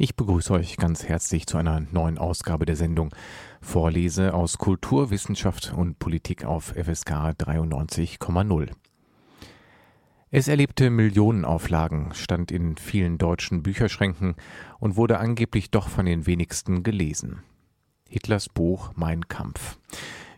Ich begrüße euch ganz herzlich zu einer neuen Ausgabe der Sendung Vorlese aus Kultur, Wissenschaft und Politik auf FSK 93,0. Es erlebte Millionenauflagen, stand in vielen deutschen Bücherschränken und wurde angeblich doch von den wenigsten gelesen. Hitlers Buch Mein Kampf.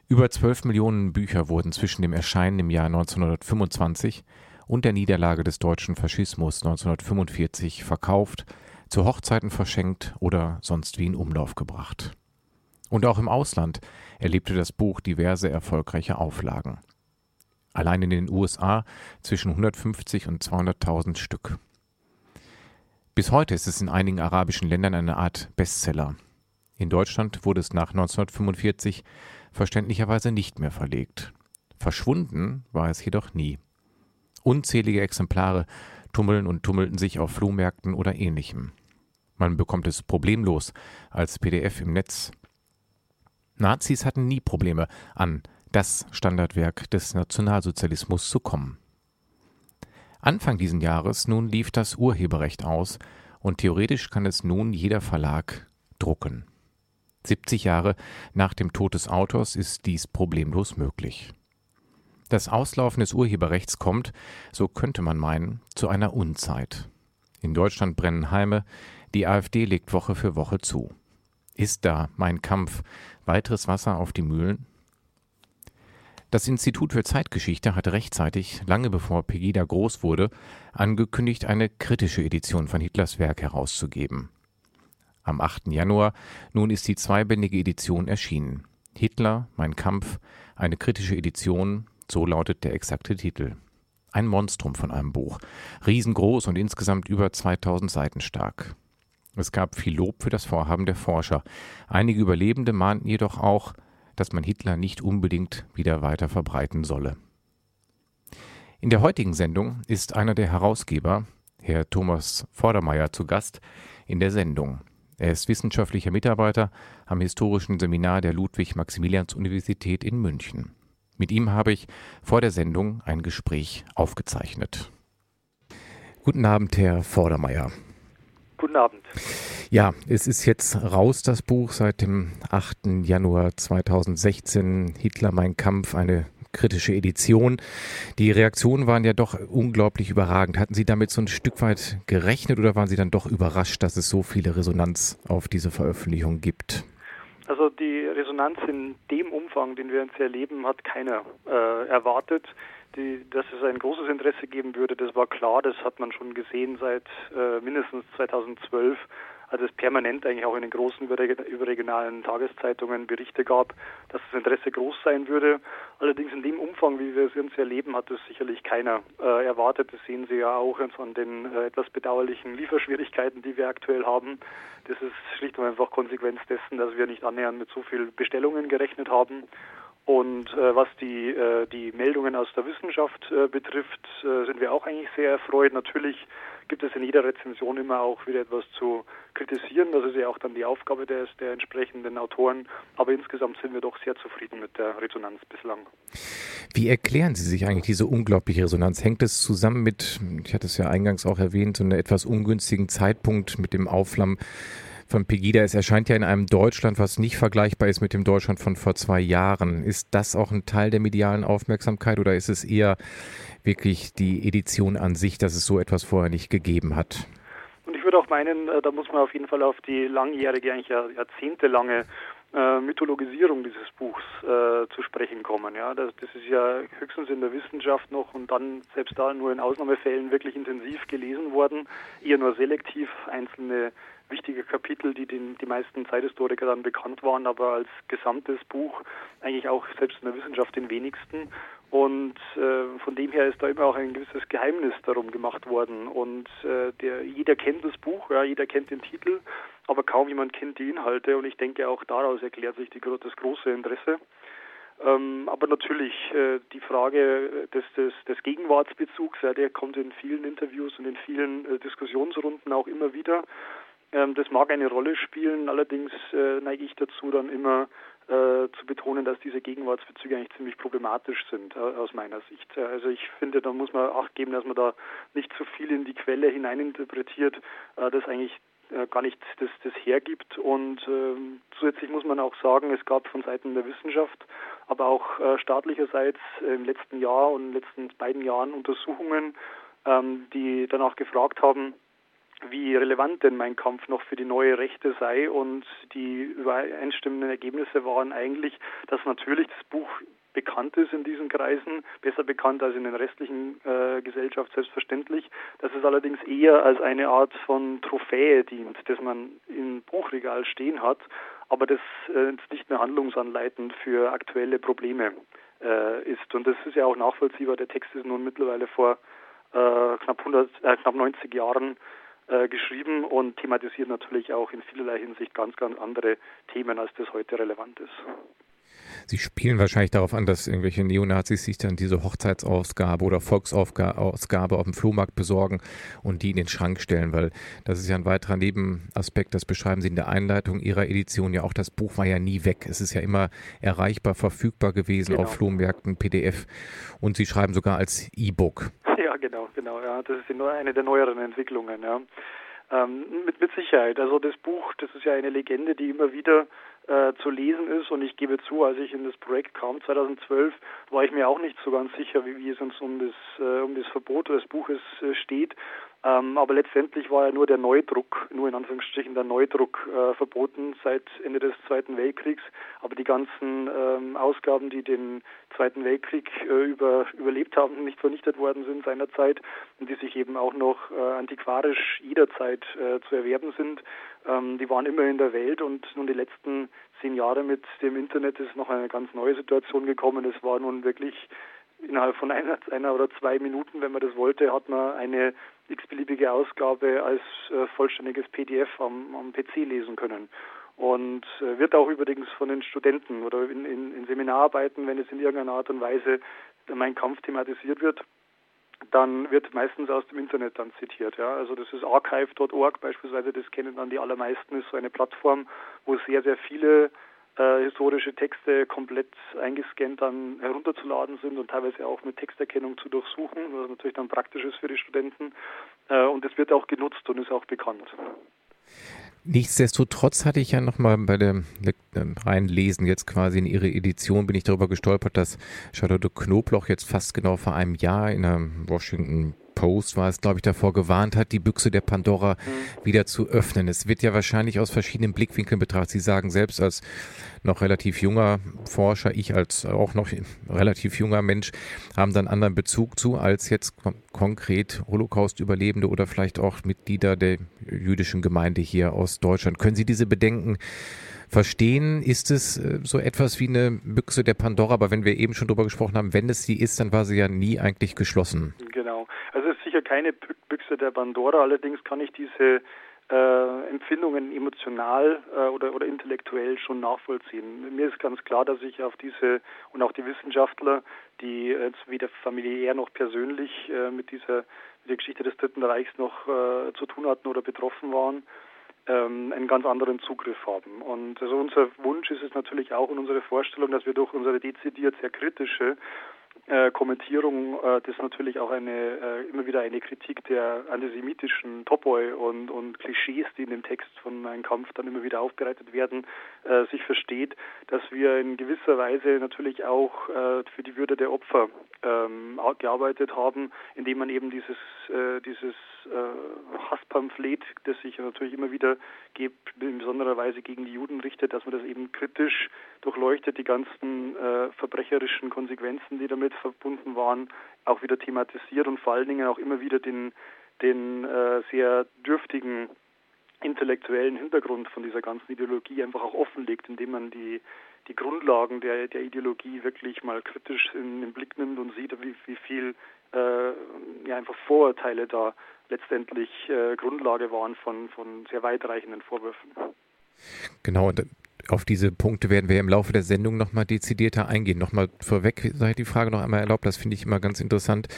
Über zwölf Millionen Bücher wurden zwischen dem Erscheinen im Jahr 1925 und der Niederlage des deutschen Faschismus 1945 verkauft, zu Hochzeiten verschenkt oder sonst wie in Umlauf gebracht. Und auch im Ausland erlebte das Buch diverse erfolgreiche Auflagen. Allein in den USA zwischen 150 und 200.000 Stück. Bis heute ist es in einigen arabischen Ländern eine Art Bestseller. In Deutschland wurde es nach 1945 verständlicherweise nicht mehr verlegt. Verschwunden war es jedoch nie. Unzählige Exemplare tummeln und tummelten sich auf Flohmärkten oder ähnlichem. Man bekommt es problemlos als PDF im Netz. Nazis hatten nie Probleme, an das Standardwerk des Nationalsozialismus zu kommen. Anfang diesen Jahres nun lief das Urheberrecht aus und theoretisch kann es nun jeder Verlag drucken. 70 Jahre nach dem Tod des Autors ist dies problemlos möglich. Das Auslaufen des Urheberrechts kommt, so könnte man meinen, zu einer Unzeit. In Deutschland brennen Heime, die AfD legt Woche für Woche zu. Ist da mein Kampf weiteres Wasser auf die Mühlen? Das Institut für Zeitgeschichte hat rechtzeitig, lange bevor Pegida groß wurde, angekündigt, eine kritische Edition von Hitlers Werk herauszugeben. Am 8. Januar nun ist die zweibändige Edition erschienen. Hitler, mein Kampf, eine kritische Edition, so lautet der exakte Titel. Ein Monstrum von einem Buch, riesengroß und insgesamt über 2000 Seiten stark. Es gab viel Lob für das Vorhaben der Forscher. Einige Überlebende mahnten jedoch auch, dass man Hitler nicht unbedingt wieder weiter verbreiten solle. In der heutigen Sendung ist einer der Herausgeber, Herr Thomas Vordermeier, zu Gast in der Sendung. Er ist wissenschaftlicher Mitarbeiter am historischen Seminar der Ludwig-Maximilians-Universität in München. Mit ihm habe ich vor der Sendung ein Gespräch aufgezeichnet. Guten Abend, Herr Vordermeier. Guten Abend. Ja, es ist jetzt raus, das Buch, seit dem 8. Januar 2016. Hitler, mein Kampf, eine kritische Edition. Die Reaktionen waren ja doch unglaublich überragend. Hatten Sie damit so ein Stück weit gerechnet oder waren Sie dann doch überrascht, dass es so viele Resonanz auf diese Veröffentlichung gibt? Also die Resonanz in dem Umfang, den wir jetzt erleben, hat keiner äh, erwartet die, dass es ein großes Interesse geben würde, das war klar, das hat man schon gesehen seit äh, mindestens 2012, als es permanent eigentlich auch in den großen überregionalen Tageszeitungen Berichte gab, dass das Interesse groß sein würde. Allerdings in dem Umfang, wie wir es uns erleben, hat es sicherlich keiner äh, erwartet. Das sehen Sie ja auch an den äh, etwas bedauerlichen Lieferschwierigkeiten, die wir aktuell haben. Das ist schlicht und einfach Konsequenz dessen, dass wir nicht annähernd mit so viel Bestellungen gerechnet haben. Und äh, was die, äh, die Meldungen aus der Wissenschaft äh, betrifft, äh, sind wir auch eigentlich sehr erfreut. Natürlich gibt es in jeder Rezension immer auch wieder etwas zu kritisieren. Das ist ja auch dann die Aufgabe des, der entsprechenden Autoren. Aber insgesamt sind wir doch sehr zufrieden mit der Resonanz bislang. Wie erklären Sie sich eigentlich diese unglaubliche Resonanz? Hängt es zusammen mit, ich hatte es ja eingangs auch erwähnt, so einem etwas ungünstigen Zeitpunkt mit dem Aufflammen von Pegida. Es erscheint ja in einem Deutschland, was nicht vergleichbar ist mit dem Deutschland von vor zwei Jahren. Ist das auch ein Teil der medialen Aufmerksamkeit oder ist es eher wirklich die Edition an sich, dass es so etwas vorher nicht gegeben hat? Und ich würde auch meinen, äh, da muss man auf jeden Fall auf die langjährige, eigentlich jahrzehntelange äh, Mythologisierung dieses Buchs äh, zu sprechen kommen. Ja, das, das, ist ja höchstens in der Wissenschaft noch und dann selbst da nur in Ausnahmefällen wirklich intensiv gelesen worden, eher nur selektiv einzelne wichtige Kapitel, die den, die meisten Zeithistoriker dann bekannt waren, aber als gesamtes Buch eigentlich auch selbst in der Wissenschaft den wenigsten. Und äh, von dem her ist da immer auch ein gewisses Geheimnis darum gemacht worden. Und äh, der, jeder kennt das Buch, ja, jeder kennt den Titel, aber kaum jemand kennt die Inhalte. Und ich denke, auch daraus erklärt sich die, das große Interesse. Ähm, aber natürlich äh, die Frage des, des, des Gegenwartsbezugs, ja, der kommt in vielen Interviews und in vielen äh, Diskussionsrunden auch immer wieder. Ähm, das mag eine Rolle spielen, allerdings äh, neige ich dazu, dann immer äh, zu betonen, dass diese Gegenwartsbezüge eigentlich ziemlich problematisch sind äh, aus meiner Sicht. Also ich finde, da muss man Acht geben, dass man da nicht zu viel in die Quelle hineininterpretiert, äh, das eigentlich äh, gar nicht das, das hergibt. Und ähm, zusätzlich muss man auch sagen, es gab von Seiten der Wissenschaft, aber auch äh, staatlicherseits im letzten Jahr und in den letzten beiden Jahren Untersuchungen, ähm, die danach gefragt haben, wie relevant denn mein Kampf noch für die neue Rechte sei. Und die übereinstimmenden Ergebnisse waren eigentlich, dass natürlich das Buch bekannt ist in diesen Kreisen, besser bekannt als in den restlichen äh, Gesellschaft selbstverständlich, dass es allerdings eher als eine Art von Trophäe dient, das man im Buchregal stehen hat, aber das äh, nicht mehr handlungsanleitend für aktuelle Probleme äh, ist. Und das ist ja auch nachvollziehbar. Der Text ist nun mittlerweile vor äh, knapp 100, äh, knapp 90 Jahren äh, geschrieben und thematisiert natürlich auch in vielerlei Hinsicht ganz, ganz andere Themen, als das heute relevant ist. Sie spielen wahrscheinlich darauf an, dass irgendwelche Neonazis sich dann diese Hochzeitsausgabe oder Volksausgabe auf dem Flohmarkt besorgen und die in den Schrank stellen, weil das ist ja ein weiterer Nebenaspekt, das beschreiben Sie in der Einleitung Ihrer Edition ja auch. Das Buch war ja nie weg. Es ist ja immer erreichbar, verfügbar gewesen genau. auf Flohmärkten, PDF und Sie schreiben sogar als E-Book. Genau, genau. Ja, das ist eine der neueren Entwicklungen. Ja. Ähm, mit, mit Sicherheit. Also das Buch, das ist ja eine Legende, die immer wieder äh, zu lesen ist. Und ich gebe zu, als ich in das Projekt kam 2012, war ich mir auch nicht so ganz sicher, wie, wie es uns um das, äh, um das Verbot des Buches äh, steht. Ähm, aber letztendlich war ja nur der Neudruck, nur in Anführungsstrichen der Neudruck äh, verboten seit Ende des Zweiten Weltkriegs. Aber die ganzen ähm, Ausgaben, die den Zweiten Weltkrieg äh, über, überlebt haben, nicht vernichtet worden sind seinerzeit und die sich eben auch noch äh, antiquarisch jederzeit äh, zu erwerben sind, ähm, die waren immer in der Welt und nun die letzten zehn Jahre mit dem Internet ist noch eine ganz neue Situation gekommen. Es war nun wirklich innerhalb von einer, einer oder zwei Minuten, wenn man das wollte, hat man eine x-beliebige Ausgabe als äh, vollständiges PDF am, am PC lesen können. Und äh, wird auch übrigens von den Studenten oder in, in, in Seminararbeiten, wenn es in irgendeiner Art und Weise mein Kampf thematisiert wird, dann wird meistens aus dem Internet dann zitiert. Ja. Also das ist archive.org beispielsweise, das kennen dann die allermeisten, ist so eine Plattform, wo sehr, sehr viele äh, historische Texte komplett eingescannt dann herunterzuladen sind und teilweise auch mit Texterkennung zu durchsuchen, was natürlich dann praktisch ist für die Studenten. Äh, und es wird auch genutzt und ist auch bekannt. Nichtsdestotrotz hatte ich ja nochmal bei dem äh, Reinlesen jetzt quasi in Ihre Edition bin ich darüber gestolpert, dass Charlotte Knobloch jetzt fast genau vor einem Jahr in der Washington Post war es, glaube ich, davor gewarnt hat, die Büchse der Pandora mhm. wieder zu öffnen. Es wird ja wahrscheinlich aus verschiedenen Blickwinkeln betrachtet. Sie sagen selbst als noch relativ junger Forscher, ich als auch noch relativ junger Mensch, haben dann anderen Bezug zu als jetzt konkret Holocaust-Überlebende oder vielleicht auch Mitglieder der jüdischen Gemeinde hier aus Deutschland. Können Sie diese Bedenken verstehen? Ist es äh, so etwas wie eine Büchse der Pandora? Aber wenn wir eben schon darüber gesprochen haben, wenn es sie ist, dann war sie ja nie eigentlich geschlossen. Genau sicher keine Büchse der Pandora, allerdings kann ich diese äh, Empfindungen emotional äh, oder, oder intellektuell schon nachvollziehen. Mir ist ganz klar, dass ich auf diese und auch die Wissenschaftler, die jetzt weder familiär noch persönlich äh, mit dieser mit der Geschichte des Dritten Reichs noch äh, zu tun hatten oder betroffen waren, ähm, einen ganz anderen Zugriff haben. Und also unser Wunsch ist es natürlich auch und unsere Vorstellung, dass wir durch unsere dezidiert sehr kritische äh, Kommentierung, äh, das natürlich auch eine äh, immer wieder eine Kritik der antisemitischen Topoi und, und Klischees, die in dem Text von Mein Kampf dann immer wieder aufbereitet werden, äh, sich versteht, dass wir in gewisser Weise natürlich auch äh, für die Würde der Opfer ähm, gearbeitet haben, indem man eben dieses äh, dieses äh, Hasspamphlet, das sich natürlich immer wieder gibt, in besonderer Weise gegen die Juden richtet, dass man das eben kritisch durchleuchtet, die ganzen äh, verbrecherischen Konsequenzen, die damit verbunden waren, auch wieder thematisiert und vor allen Dingen auch immer wieder den, den äh, sehr dürftigen intellektuellen Hintergrund von dieser ganzen Ideologie einfach auch offenlegt, indem man die, die Grundlagen der, der Ideologie wirklich mal kritisch in den Blick nimmt und sieht, wie, wie viel äh, ja, einfach Vorurteile da letztendlich äh, Grundlage waren von, von sehr weitreichenden Vorwürfen. Genau, auf diese Punkte werden wir im Laufe der Sendung nochmal dezidierter eingehen. Nochmal vorweg sei die Frage noch einmal erlaubt, das finde ich immer ganz interessant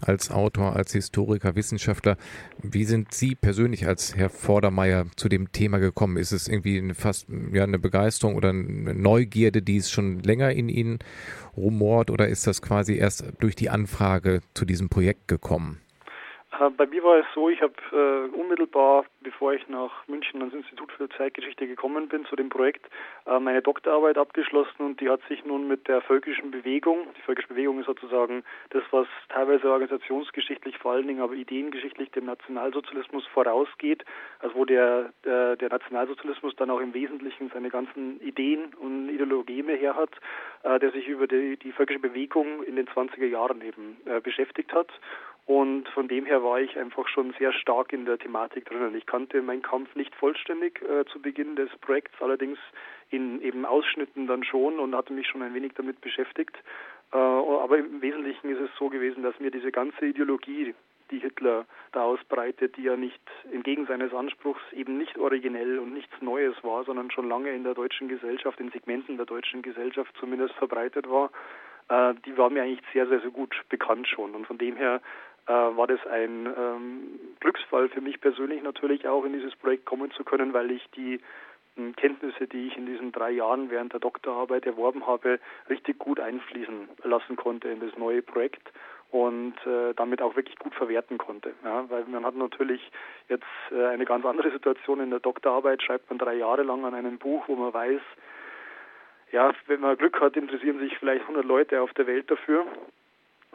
als Autor, als Historiker, Wissenschaftler. Wie sind Sie persönlich als Herr Vordermeier zu dem Thema gekommen? Ist es irgendwie fast ja, eine Begeisterung oder eine Neugierde, die es schon länger in Ihnen rumort oder ist das quasi erst durch die Anfrage zu diesem Projekt gekommen? Äh, bei mir war es so, ich habe äh, unmittelbar, bevor ich nach München ans Institut für Zeitgeschichte gekommen bin, zu dem Projekt, äh, meine Doktorarbeit abgeschlossen und die hat sich nun mit der völkischen Bewegung, die völkische Bewegung ist sozusagen das, was teilweise organisationsgeschichtlich, vor allen Dingen aber ideengeschichtlich dem Nationalsozialismus vorausgeht, also wo der, der, der Nationalsozialismus dann auch im Wesentlichen seine ganzen Ideen und Ideologien her hat, äh, der sich über die, die völkische Bewegung in den 20er Jahren eben äh, beschäftigt hat und von dem her war ich einfach schon sehr stark in der Thematik drinnen. Ich kannte meinen Kampf nicht vollständig äh, zu Beginn des Projekts, allerdings in eben Ausschnitten dann schon und hatte mich schon ein wenig damit beschäftigt. Äh, aber im Wesentlichen ist es so gewesen, dass mir diese ganze Ideologie, die Hitler da ausbreitet, die ja nicht entgegen seines Anspruchs eben nicht originell und nichts Neues war, sondern schon lange in der deutschen Gesellschaft, in Segmenten der deutschen Gesellschaft zumindest verbreitet war, äh, die war mir eigentlich sehr, sehr, sehr gut bekannt schon. Und von dem her äh, war das ein ähm, Glücksfall für mich persönlich natürlich auch in dieses Projekt kommen zu können, weil ich die ähm, Kenntnisse, die ich in diesen drei Jahren während der Doktorarbeit erworben habe, richtig gut einfließen lassen konnte in das neue Projekt und äh, damit auch wirklich gut verwerten konnte. Ja, weil man hat natürlich jetzt äh, eine ganz andere Situation in der Doktorarbeit, schreibt man drei Jahre lang an einem Buch, wo man weiß, ja, wenn man Glück hat, interessieren sich vielleicht 100 Leute auf der Welt dafür.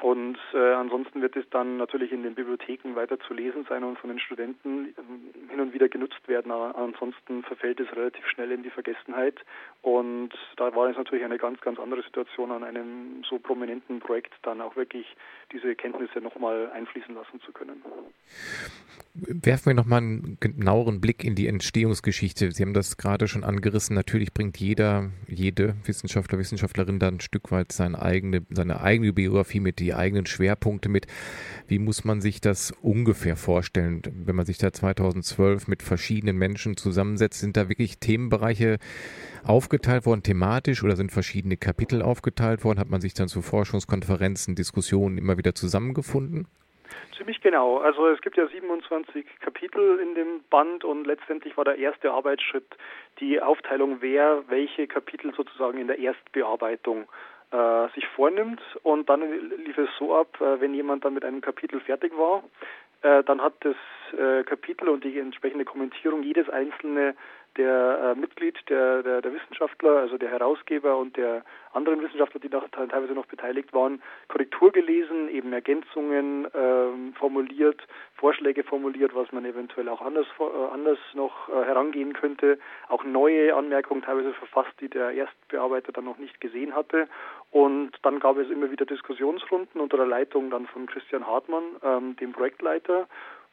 Und äh, ansonsten wird es dann natürlich in den Bibliotheken weiter zu lesen sein und von den Studenten ähm, hin und wieder genutzt werden. Aber ansonsten verfällt es relativ schnell in die Vergessenheit. Und da war es natürlich eine ganz, ganz andere Situation, an einem so prominenten Projekt dann auch wirklich diese Kenntnisse nochmal einfließen lassen zu können. Werfen wir nochmal einen genaueren Blick in die Entstehungsgeschichte. Sie haben das gerade schon angerissen. Natürlich bringt jeder, jede Wissenschaftler, Wissenschaftlerin da ein Stück weit seine eigene, seine eigene Biografie mit, die eigenen Schwerpunkte mit. Wie muss man sich das ungefähr vorstellen, wenn man sich da 2012 mit verschiedenen Menschen zusammensetzt? Sind da wirklich Themenbereiche aufgeteilt worden, thematisch, oder sind verschiedene Kapitel aufgeteilt worden? Hat man sich dann zu Forschungskonferenzen, Diskussionen immer wieder zusammengefunden? Ziemlich genau. Also es gibt ja 27 Kapitel in dem Band und letztendlich war der erste Arbeitsschritt die Aufteilung, wer welche Kapitel sozusagen in der Erstbearbeitung äh, sich vornimmt. Und dann lief es so ab, äh, wenn jemand dann mit einem Kapitel fertig war, äh, dann hat das äh, Kapitel und die entsprechende Kommentierung jedes einzelne der äh, Mitglied der, der, der, Wissenschaftler, also der Herausgeber und der anderen Wissenschaftler, die noch, teilweise noch beteiligt waren, Korrektur gelesen, eben Ergänzungen ähm, formuliert, Vorschläge formuliert, was man eventuell auch anders, äh, anders noch äh, herangehen könnte, auch neue Anmerkungen teilweise verfasst, die der Erstbearbeiter dann noch nicht gesehen hatte. Und dann gab es immer wieder Diskussionsrunden unter der Leitung dann von Christian Hartmann, ähm, dem Projektleiter,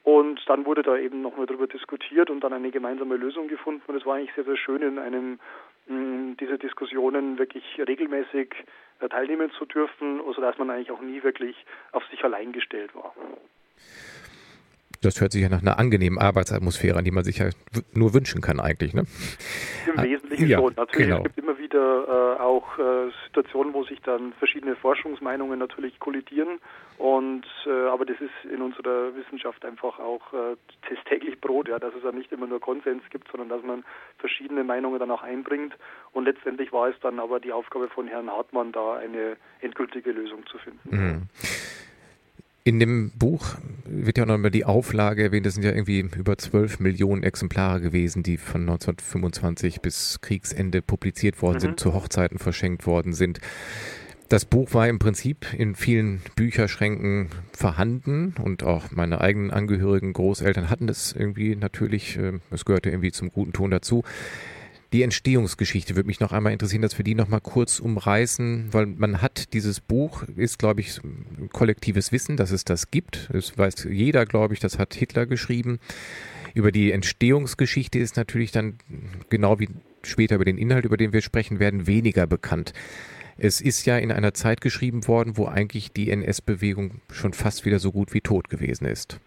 und dann wurde da eben nochmal darüber diskutiert und dann eine gemeinsame Lösung gefunden. Und es war eigentlich sehr, sehr schön, in einem mh, diese Diskussionen wirklich regelmäßig äh, teilnehmen zu dürfen, sodass man eigentlich auch nie wirklich auf sich allein gestellt war. Das hört sich ja nach einer angenehmen Arbeitsatmosphäre an, die man sich ja nur wünschen kann eigentlich, ne? Im Wesentlichen ja, schon. Natürlich, genau. es gibt immer wieder äh, auch äh, Situationen, wo sich dann verschiedene Forschungsmeinungen natürlich kollidieren. Und äh, aber das ist in unserer Wissenschaft einfach auch äh, das täglich Brot, ja, dass es ja nicht immer nur Konsens gibt, sondern dass man verschiedene Meinungen dann auch einbringt. Und letztendlich war es dann aber die Aufgabe von Herrn Hartmann, da eine endgültige Lösung zu finden. Mhm. In dem Buch wird ja auch nochmal die Auflage erwähnt. Das sind ja irgendwie über 12 Millionen Exemplare gewesen, die von 1925 bis Kriegsende publiziert worden mhm. sind, zu Hochzeiten verschenkt worden sind. Das Buch war im Prinzip in vielen Bücherschränken vorhanden und auch meine eigenen Angehörigen, Großeltern hatten es irgendwie natürlich, äh, es gehörte irgendwie zum guten Ton dazu. Die Entstehungsgeschichte würde mich noch einmal interessieren, dass wir die noch mal kurz umreißen, weil man hat dieses Buch, ist glaube ich kollektives Wissen, dass es das gibt. Das weiß jeder, glaube ich, das hat Hitler geschrieben. Über die Entstehungsgeschichte ist natürlich dann genau wie später über den Inhalt, über den wir sprechen werden, weniger bekannt. Es ist ja in einer Zeit geschrieben worden, wo eigentlich die NS-Bewegung schon fast wieder so gut wie tot gewesen ist.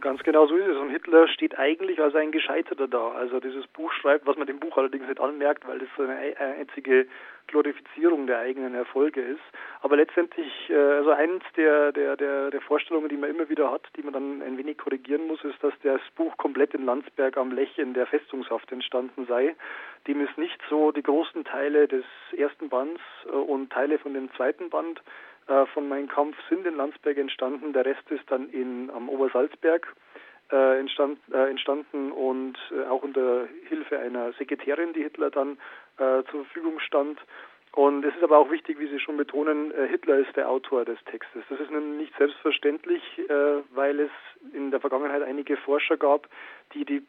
Ganz genau so ist es. Und Hitler steht eigentlich als ein Gescheiterter da. Also dieses Buch schreibt, was man dem Buch allerdings nicht anmerkt, weil das so eine einzige Glorifizierung der eigenen Erfolge ist. Aber letztendlich, äh, also eins der, der, der, der Vorstellungen, die man immer wieder hat, die man dann ein wenig korrigieren muss, ist, dass das Buch komplett in Landsberg am Lech in der Festungshaft entstanden sei. Dem ist nicht so, die großen Teile des ersten Bands äh, und Teile von dem zweiten Band äh, von Mein Kampf sind in Landsberg entstanden. Der Rest ist dann in, am Obersalzberg äh, entstand, äh, entstanden und äh, auch unter Hilfe einer Sekretärin, die Hitler dann äh, zur Verfügung stand. Und es ist aber auch wichtig, wie Sie schon betonen, äh, Hitler ist der Autor des Textes. Das ist nun nicht selbstverständlich, weil es in der Vergangenheit einige Forscher gab, die die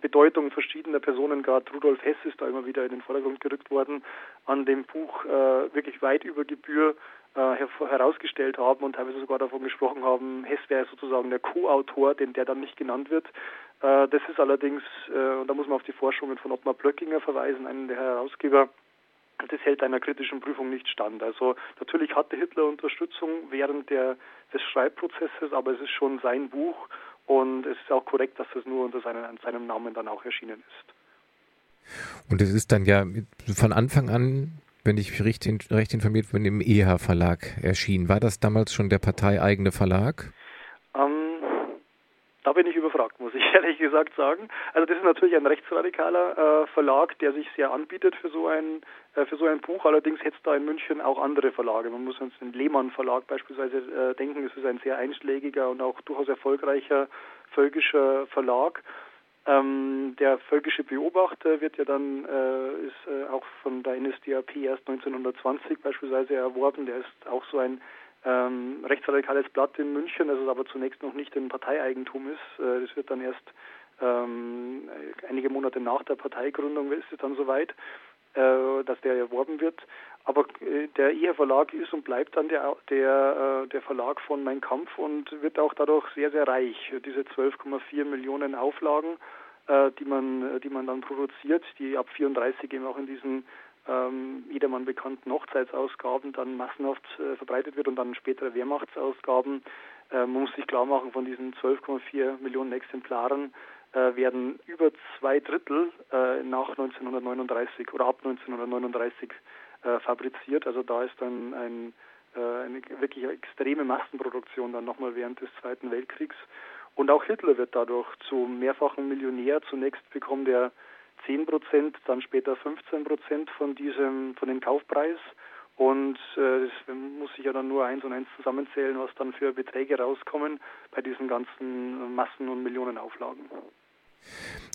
Bedeutung verschiedener Personen, gerade Rudolf Hess ist da immer wieder in den Vordergrund gerückt worden, an dem Buch äh, wirklich weit über Gebühr herausgestellt haben und teilweise sogar davon gesprochen haben, Hess wäre sozusagen der Co-Autor, den der dann nicht genannt wird. Äh, das ist allerdings, äh, und da muss man auf die Forschungen von Ottmar Blöckinger verweisen, einen der Herausgeber, das hält einer kritischen Prüfung nicht stand. Also natürlich hatte Hitler Unterstützung während der, des Schreibprozesses, aber es ist schon sein Buch und es ist auch korrekt, dass das nur unter seinen, seinem Namen dann auch erschienen ist. Und es ist dann ja von Anfang an, wenn ich recht, recht informiert bin, im EH Verlag erschienen. War das damals schon der parteieigene Verlag? Ähm, da bin ich überfragt, muss ich ehrlich gesagt sagen. Also das ist natürlich ein rechtsradikaler äh, Verlag, der sich sehr anbietet für so ein äh, für so ein Buch. Allerdings hätte es da in München auch andere Verlage. Man muss uns den Lehmann Verlag beispielsweise äh, denken. Es ist ein sehr einschlägiger und auch durchaus erfolgreicher völkischer Verlag. Ähm, der völkische Beobachter wird ja dann äh, ist äh, auch von der NSDAP erst 1920 beispielsweise erworben. Der ist auch so ein ähm, rechtsradikales Blatt in München, das es aber zunächst noch nicht in Parteieigentum ist. Äh, das wird dann erst ähm, einige Monate nach der Parteigründung ist es dann soweit, dass der erworben wird. Aber äh, der eher Verlag ist und bleibt dann der, der, äh, der Verlag von Mein Kampf und wird auch dadurch sehr, sehr reich. Diese 12,4 Millionen Auflagen, äh, die, man, die man dann produziert, die ab 34 eben auch in diesen ähm, jedermann bekannten Hochzeitsausgaben dann massenhaft äh, verbreitet wird und dann spätere Wehrmachtsausgaben. Äh, man muss sich klar machen, von diesen 12,4 Millionen Exemplaren äh, werden über zwei Drittel äh, nach 1939 oder ab 1939 äh, fabriziert. Also da ist dann ein, äh, eine wirklich extreme Massenproduktion dann nochmal während des Zweiten Weltkriegs. Und auch Hitler wird dadurch zu mehrfachen Millionär. Zunächst bekommt er 10 Prozent, dann später 15 Prozent von diesem, von dem Kaufpreis. Und äh, das muss ich ja dann nur eins und eins zusammenzählen, was dann für Beträge rauskommen bei diesen ganzen Massen- und Millionenauflagen.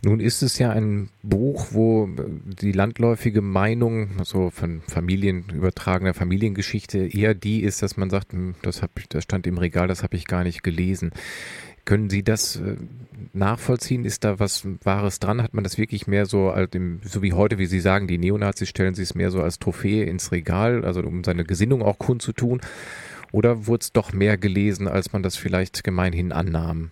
Nun ist es ja ein Buch, wo die landläufige Meinung, so von Familien übertragener Familiengeschichte, eher die ist, dass man sagt, hm, das, hab, das stand im Regal, das habe ich gar nicht gelesen. Können Sie das äh, nachvollziehen? Ist da was Wahres dran? Hat man das wirklich mehr so, so wie heute, wie Sie sagen, die Neonazis stellen Sie es mehr so als Trophäe ins Regal, also um seine Gesinnung auch kundzutun? Oder wurde es doch mehr gelesen, als man das vielleicht gemeinhin annahm?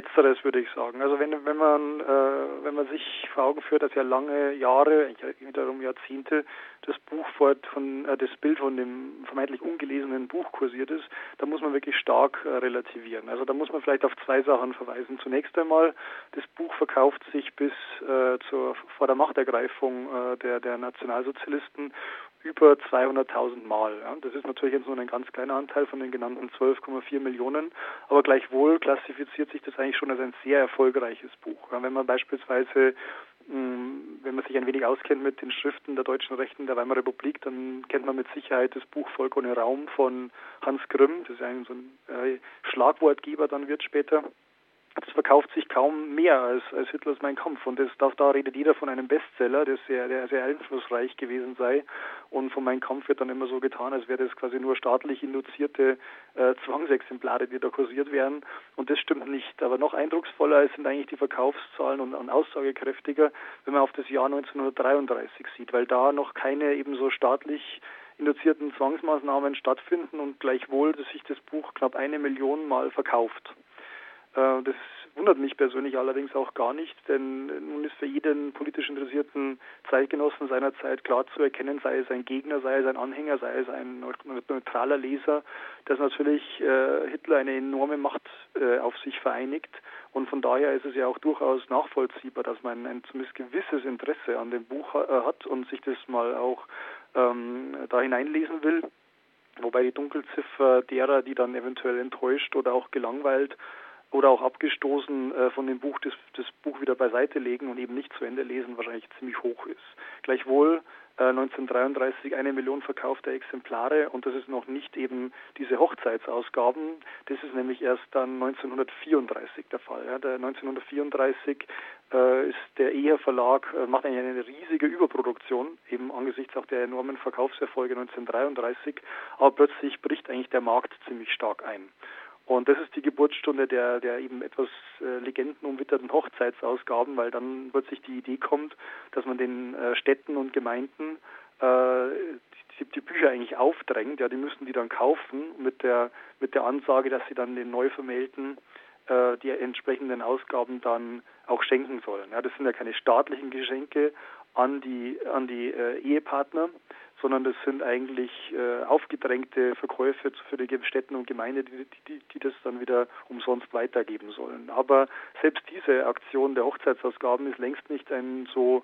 Letzteres würde ich sagen. Also wenn wenn man äh, wenn man sich vor Augen führt, dass ja lange Jahre, wiederum Jahrzehnte, das Buch von äh, das Bild von dem vermeintlich ungelesenen Buch kursiert ist, da muss man wirklich stark äh, relativieren. Also da muss man vielleicht auf zwei Sachen verweisen. Zunächst einmal, das Buch verkauft sich bis äh, zur vor der Machtergreifung äh, der der Nationalsozialisten über 200.000 Mal. Ja. Das ist natürlich jetzt nur ein ganz kleiner Anteil von den genannten 12,4 Millionen, aber gleichwohl klassifiziert sich das eigentlich schon als ein sehr erfolgreiches Buch. Ja. Wenn man beispielsweise hm, wenn man sich ein wenig auskennt mit den Schriften der deutschen Rechten der Weimarer Republik, dann kennt man mit Sicherheit das Buch Volk ohne Raum von Hans Grimm. Das ist ein so ein äh, Schlagwortgeber dann wird später das verkauft sich kaum mehr als, als Hitlers Mein Kampf. Und das, da, da redet jeder von einem Bestseller, der sehr, der sehr einflussreich gewesen sei. Und von Mein Kampf wird dann immer so getan, als wäre das quasi nur staatlich induzierte äh, Zwangsexemplare, die da kursiert wären. Und das stimmt nicht. Aber noch eindrucksvoller sind eigentlich die Verkaufszahlen und, und aussagekräftiger, wenn man auf das Jahr 1933 sieht, weil da noch keine ebenso staatlich induzierten Zwangsmaßnahmen stattfinden und gleichwohl dass sich das Buch knapp eine Million Mal verkauft. Äh, das wundert mich persönlich allerdings auch gar nicht, denn nun ist für jeden politisch interessierten Zeitgenossen seiner Zeit klar zu erkennen, sei es ein Gegner, sei es ein Anhänger, sei es ein neutraler Leser, dass natürlich äh, Hitler eine enorme Macht äh, auf sich vereinigt. Und von daher ist es ja auch durchaus nachvollziehbar, dass man ein zumindest gewisses Interesse an dem Buch hat und sich das mal auch ähm, da hineinlesen will. Wobei die Dunkelziffer derer, die dann eventuell enttäuscht oder auch gelangweilt oder auch abgestoßen äh, von dem Buch das, das Buch wieder beiseite legen und eben nicht zu Ende lesen, wahrscheinlich ziemlich hoch ist. Gleichwohl äh, 1933 eine Million verkaufter Exemplare und das ist noch nicht eben diese Hochzeitsausgaben. Das ist nämlich erst dann 1934 der Fall. Ja. Der 1934 äh, ist der EHA Verlag äh, macht eigentlich eine riesige Überproduktion eben angesichts auch der enormen Verkaufserfolge 1933, aber plötzlich bricht eigentlich der Markt ziemlich stark ein. Und das ist die Geburtsstunde der, der eben etwas äh, legendenumwitterten Hochzeitsausgaben, weil dann plötzlich die Idee kommt, dass man den äh, Städten und Gemeinden äh, die, die, Bücher eigentlich aufdrängt. Ja, die müssen die dann kaufen mit der, mit der Ansage, dass sie dann den Neuvermählten äh, die entsprechenden Ausgaben dann auch schenken sollen. Ja, das sind ja keine staatlichen Geschenke an die, an die äh, Ehepartner, sondern das sind eigentlich äh, aufgedrängte Verkäufe für die Städten und Gemeinden, die, die, die das dann wieder umsonst weitergeben sollen. Aber selbst diese Aktion der Hochzeitsausgaben ist längst nicht ein so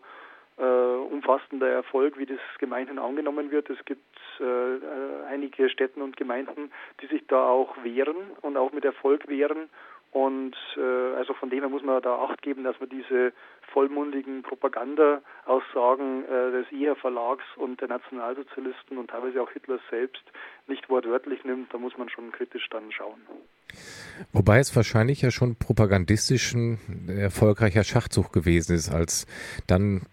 äh, umfassender Erfolg, wie das gemeinhin angenommen wird. Es gibt äh, äh, einige Städten und Gemeinden, die sich da auch wehren und auch mit Erfolg wehren und äh, also von dem her muss man da Acht geben, dass man diese vollmundigen Propaganda-Aussagen äh, des IHA Verlags und der Nationalsozialisten und teilweise auch Hitlers selbst nicht wortwörtlich nimmt. Da muss man schon kritisch dann schauen. Wobei es wahrscheinlich ja schon propagandistisch ein erfolgreicher Schachzug gewesen ist, als dann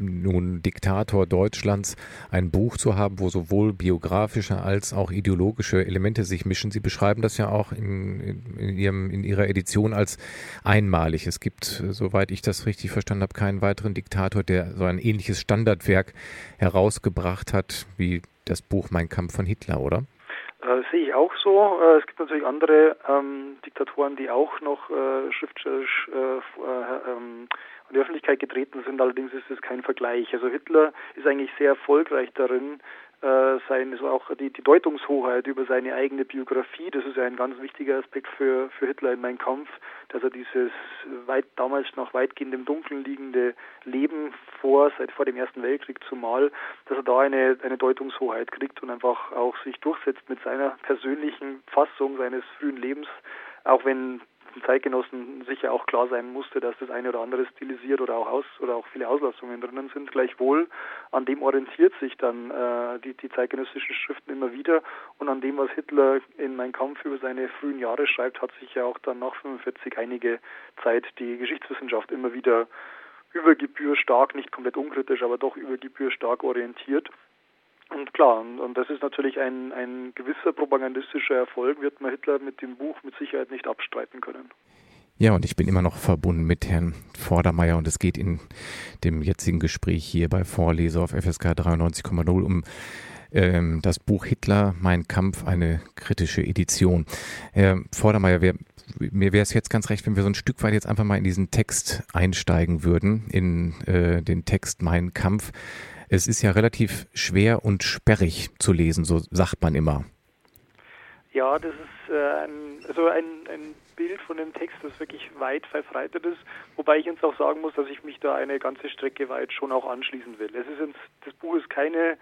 nun Diktator Deutschlands ein Buch zu haben, wo sowohl biografische als auch ideologische Elemente sich mischen. Sie beschreiben das ja auch in, in, ihrem, in Ihrer Edition als einmalig. Es gibt, soweit ich das richtig verstanden habe, keinen weiteren Diktator, der so ein ähnliches Standardwerk herausgebracht hat wie das Buch Mein Kampf von Hitler, oder? Äh, sehe ich auch so. Äh, es gibt natürlich andere ähm, Diktatoren, die auch noch äh, schriftstellerisch in die Öffentlichkeit getreten sind. Allerdings ist es kein Vergleich. Also Hitler ist eigentlich sehr erfolgreich darin, äh, sein, also auch die, die Deutungshoheit über seine eigene Biografie, das ist ja ein ganz wichtiger Aspekt für, für Hitler in Mein Kampf, dass er dieses weit, damals noch weitgehend im Dunkeln liegende Leben vor, seit vor dem Ersten Weltkrieg zumal, dass er da eine, eine Deutungshoheit kriegt und einfach auch sich durchsetzt mit seiner persönlichen Fassung seines frühen Lebens, auch wenn den Zeitgenossen sicher auch klar sein musste, dass das eine oder andere stilisiert oder auch aus oder auch viele Auslassungen drinnen sind. Gleichwohl an dem orientiert sich dann äh, die, die zeitgenössischen Schriften immer wieder und an dem, was Hitler in Mein Kampf über seine frühen Jahre schreibt, hat sich ja auch dann nach 45 einige Zeit die Geschichtswissenschaft immer wieder über Gebühr stark, nicht komplett unkritisch, aber doch über Gebühr stark orientiert. Und klar, und, und, das ist natürlich ein, ein gewisser propagandistischer Erfolg, wird man Hitler mit dem Buch mit Sicherheit nicht abstreiten können. Ja, und ich bin immer noch verbunden mit Herrn Vordermeier und es geht in dem jetzigen Gespräch hier bei Vorleser auf FSK 93,0 um ähm, das Buch Hitler, Mein Kampf, eine kritische Edition. Herr Vordermeier, wir, mir wäre es jetzt ganz recht, wenn wir so ein Stück weit jetzt einfach mal in diesen Text einsteigen würden, in äh, den Text Mein Kampf. Es ist ja relativ schwer und sperrig zu lesen, so sagt man immer. Ja, das ist äh, ein, also ein, ein Bild von dem Text, das wirklich weit verbreitet ist, wobei ich jetzt auch sagen muss, dass ich mich da eine ganze Strecke weit schon auch anschließen will. Es ist ins, das Buch ist keine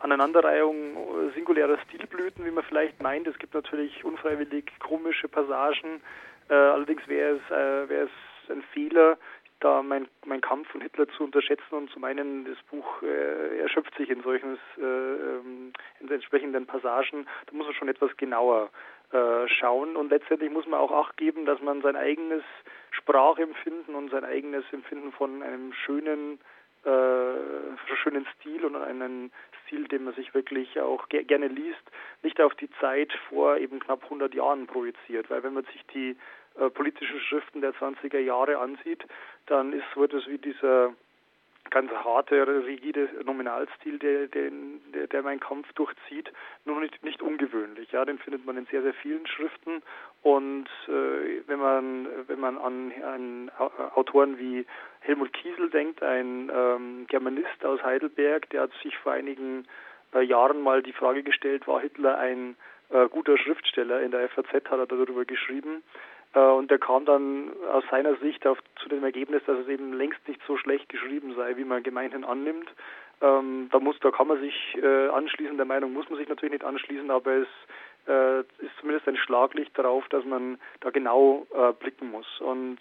Aneinanderreihung singulärer Stilblüten, wie man vielleicht meint. Es gibt natürlich unfreiwillig komische Passagen. Äh, allerdings wäre es, äh, wäre es ein Fehler, da mein, mein Kampf von Hitler zu unterschätzen und zu meinen, das Buch äh, erschöpft sich in solchen äh, ähm, in entsprechenden Passagen. Da muss man schon etwas genauer äh, schauen und letztendlich muss man auch Acht geben, dass man sein eigenes Sprachempfinden und sein eigenes Empfinden von einem schönen äh, schönen Stil und einen Stil, den man sich wirklich auch ge gerne liest, nicht auf die Zeit vor eben knapp 100 Jahren projiziert. Weil wenn man sich die äh, politischen Schriften der 20er Jahre ansieht, dann ist, wird es wie dieser ganz harte, rigide Nominalstil, der, der, der mein Kampf durchzieht, nur nicht, nicht ungewöhnlich. Ja, den findet man in sehr, sehr vielen Schriften. Und äh, wenn man wenn man an, an Autoren wie Helmut Kiesel denkt, ein ähm, Germanist aus Heidelberg, der hat sich vor einigen äh, Jahren mal die Frage gestellt, war Hitler ein äh, guter Schriftsteller? In der FAZ hat er darüber geschrieben. Äh, und er kam dann aus seiner Sicht auf, zu dem Ergebnis, dass es eben längst nicht so schlecht geschrieben sei, wie man gemeinhin annimmt. Ähm, da muss, da kann man sich äh, anschließen. Der Meinung muss man sich natürlich nicht anschließen, aber es äh, ist zumindest ein Schlaglicht darauf, dass man da genau äh, blicken muss. Und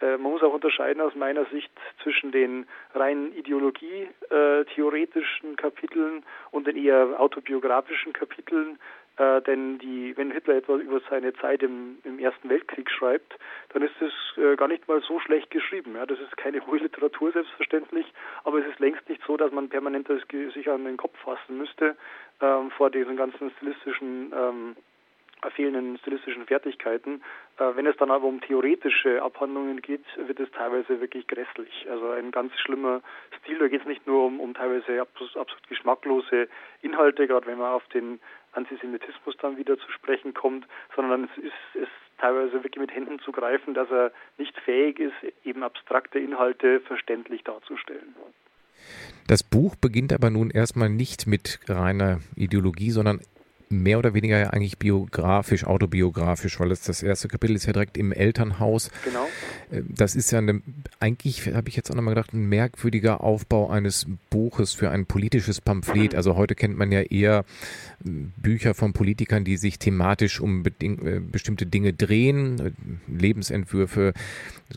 äh, man muss auch unterscheiden aus meiner Sicht zwischen den rein ideologie-theoretischen Kapiteln und den eher autobiografischen Kapiteln. Äh, denn die, wenn Hitler etwas über seine Zeit im, im Ersten Weltkrieg schreibt, dann ist es äh, gar nicht mal so schlecht geschrieben. Ja, das ist keine hohe Literatur selbstverständlich, aber es ist längst nicht so, dass man permanent das, sich an den Kopf fassen müsste ähm, vor diesen ganzen stilistischen ähm, fehlenden stilistischen Fertigkeiten. Äh, wenn es dann aber um theoretische Abhandlungen geht, wird es teilweise wirklich grässlich. Also ein ganz schlimmer Stil. Da geht es nicht nur um, um teilweise absolut, absolut geschmacklose Inhalte, gerade wenn man auf den Antisemitismus dann wieder zu sprechen kommt, sondern es ist es teilweise wirklich mit Händen zu greifen, dass er nicht fähig ist, eben abstrakte Inhalte verständlich darzustellen. Das Buch beginnt aber nun erstmal nicht mit reiner Ideologie, sondern mehr oder weniger ja eigentlich biografisch, autobiografisch, weil es das erste Kapitel ist ja direkt im Elternhaus. Genau. Äh, das ist ja eine, eigentlich, habe ich jetzt auch nochmal gedacht, ein merkwürdiger Aufbau eines Buches für ein politisches Pamphlet. Mhm. Also heute kennt man ja eher äh, Bücher von Politikern, die sich thematisch um äh, bestimmte Dinge drehen, Lebensentwürfe.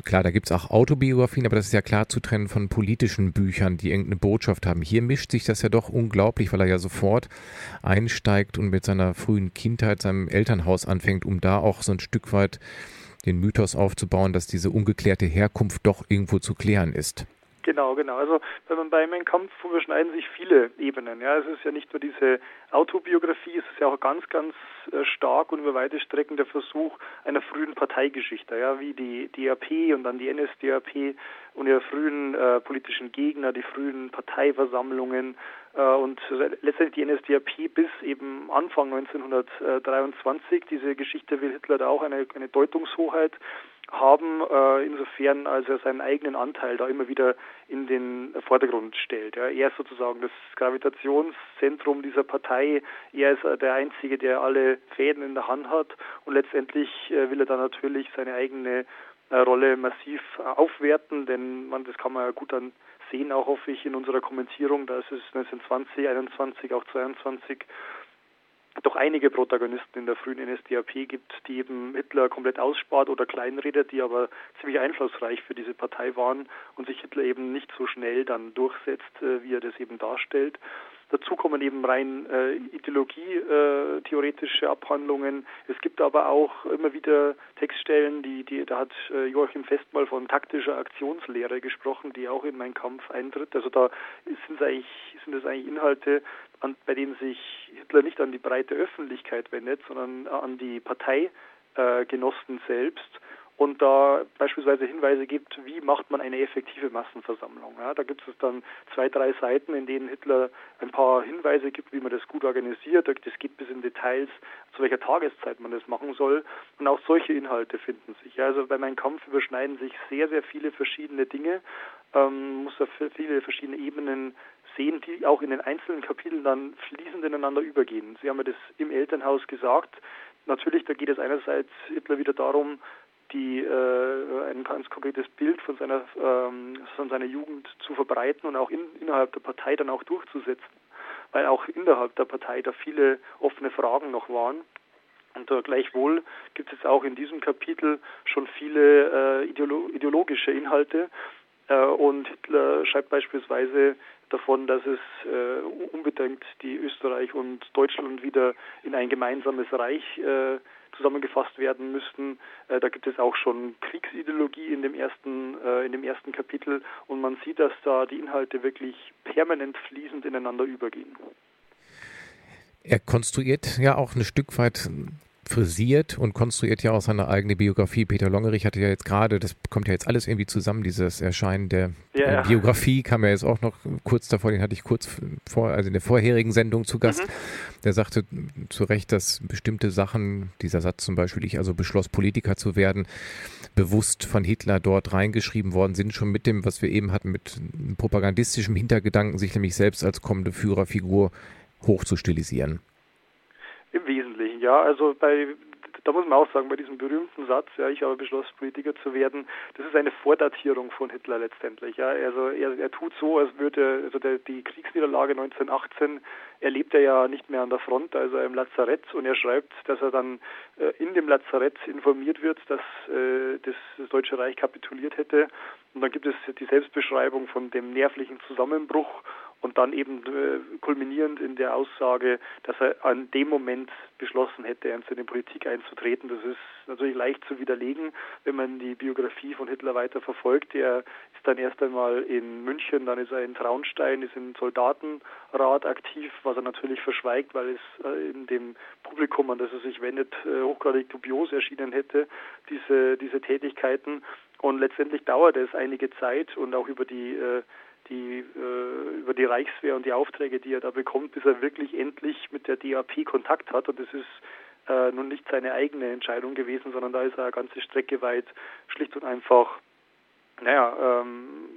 Klar, da gibt es auch Autobiografien, aber das ist ja klar zu trennen von politischen Büchern, die irgendeine Botschaft haben. Hier mischt sich das ja doch unglaublich, weil er ja sofort einsteigt und mit seiner frühen Kindheit, seinem Elternhaus anfängt, um da auch so ein Stück weit den Mythos aufzubauen, dass diese ungeklärte Herkunft doch irgendwo zu klären ist. Genau, genau. Also wenn man bei Mein Kampf überschneiden sich viele Ebenen. Ja, es ist ja nicht nur diese Autobiografie, es ist ja auch ganz, ganz äh, stark und über weite Strecken der Versuch einer frühen Parteigeschichte, ja, wie die DAP und dann die NSDAP und ihre frühen äh, politischen Gegner, die frühen Parteiversammlungen äh, und letztendlich die NSDAP bis eben Anfang 1923. Diese Geschichte will Hitler da auch eine, eine Deutungshoheit haben, äh, insofern als er seinen eigenen Anteil da immer wieder in den Vordergrund stellt. Ja. Er ist sozusagen das Gravitationszentrum dieser Partei. Er ist äh, der Einzige, der alle Fäden in der Hand hat und letztendlich äh, will er dann natürlich seine eigene Rolle massiv aufwerten, denn man, das kann man ja gut dann sehen, auch hoffe ich, in unserer Kommentierung, da ist es 1920, 21, auch 22 doch einige Protagonisten in der frühen NSDAP gibt, die eben Hitler komplett ausspart oder kleinredet, die aber ziemlich einflussreich für diese Partei waren und sich Hitler eben nicht so schnell dann durchsetzt, äh, wie er das eben darstellt. Dazu kommen eben rein äh, Ideologie-theoretische äh, Abhandlungen. Es gibt aber auch immer wieder Textstellen, die, die da hat äh, Joachim Fest mal von taktischer Aktionslehre gesprochen, die auch in meinen Kampf eintritt. Also da sind es eigentlich, sind es eigentlich Inhalte, an, bei denen sich Hitler nicht an die breite Öffentlichkeit wendet, sondern an die Parteigenossen selbst und da beispielsweise Hinweise gibt, wie macht man eine effektive Massenversammlung. Ja, da gibt es dann zwei, drei Seiten, in denen Hitler ein paar Hinweise gibt, wie man das gut organisiert. Das geht bis in Details, zu welcher Tageszeit man das machen soll. Und auch solche Inhalte finden sich. Also bei meinem Kampf überschneiden sich sehr, sehr viele verschiedene Dinge. Ähm, muss da viele verschiedene Ebenen sehen, die auch in den einzelnen Kapiteln dann fließend ineinander übergehen. Sie haben ja das im Elternhaus gesagt. Natürlich, da geht es einerseits Hitler wieder darum, die äh, ein ganz konkretes Bild von seiner ähm, von seiner Jugend zu verbreiten und auch in, innerhalb der Partei dann auch durchzusetzen, weil auch innerhalb der Partei da viele offene Fragen noch waren. Und äh, gleichwohl gibt es auch in diesem Kapitel schon viele äh, ideolo ideologische Inhalte. Äh, und Hitler schreibt beispielsweise davon, dass es äh, unbedingt die Österreich und Deutschland wieder in ein gemeinsames Reich äh, zusammengefasst werden müssten. Äh, da gibt es auch schon Kriegsideologie in dem ersten äh, in dem ersten Kapitel und man sieht, dass da die Inhalte wirklich permanent fließend ineinander übergehen. Er konstruiert ja auch ein Stück weit frisiert und konstruiert ja auch seine eigene Biografie. Peter Longerich hatte ja jetzt gerade, das kommt ja jetzt alles irgendwie zusammen, dieses Erscheinen der ja, ja. Biografie kam ja jetzt auch noch kurz davor, den hatte ich kurz vor, also in der vorherigen Sendung zu Gast. Mhm. Der sagte zu Recht, dass bestimmte Sachen, dieser Satz zum Beispiel, ich also beschloss, Politiker zu werden, bewusst von Hitler dort reingeschrieben worden sind, schon mit dem, was wir eben hatten, mit propagandistischem Hintergedanken, sich nämlich selbst als kommende Führerfigur hochzustilisieren. Wesentlichen, ja. Also bei da muss man auch sagen, bei diesem berühmten Satz, ja, ich habe beschlossen, Politiker zu werden, das ist eine Vordatierung von Hitler letztendlich. Ja. Also er, er tut so, als würde also der, die Kriegsniederlage 1918 erlebt er ja nicht mehr an der Front, also im Lazarett, und er schreibt, dass er dann äh, in dem Lazarett informiert wird, dass äh, das, das Deutsche Reich kapituliert hätte. Und dann gibt es die Selbstbeschreibung von dem nervlichen Zusammenbruch und dann eben äh, kulminierend in der Aussage, dass er an dem Moment beschlossen hätte, ernst in die Politik einzutreten. Das ist natürlich leicht zu widerlegen, wenn man die Biografie von Hitler weiter verfolgt. Er ist dann erst einmal in München, dann ist er in Traunstein, ist im Soldatenrat aktiv, was er natürlich verschweigt, weil es äh, in dem Publikum, an das er sich wendet, äh, hochgradig dubios erschienen hätte, diese, diese Tätigkeiten. Und letztendlich dauert es einige Zeit und auch über die äh, die, äh, über die Reichswehr und die Aufträge, die er da bekommt, bis er wirklich endlich mit der DAP Kontakt hat. Und das ist äh, nun nicht seine eigene Entscheidung gewesen, sondern da ist er eine ganze Strecke weit schlicht und einfach, naja, ähm,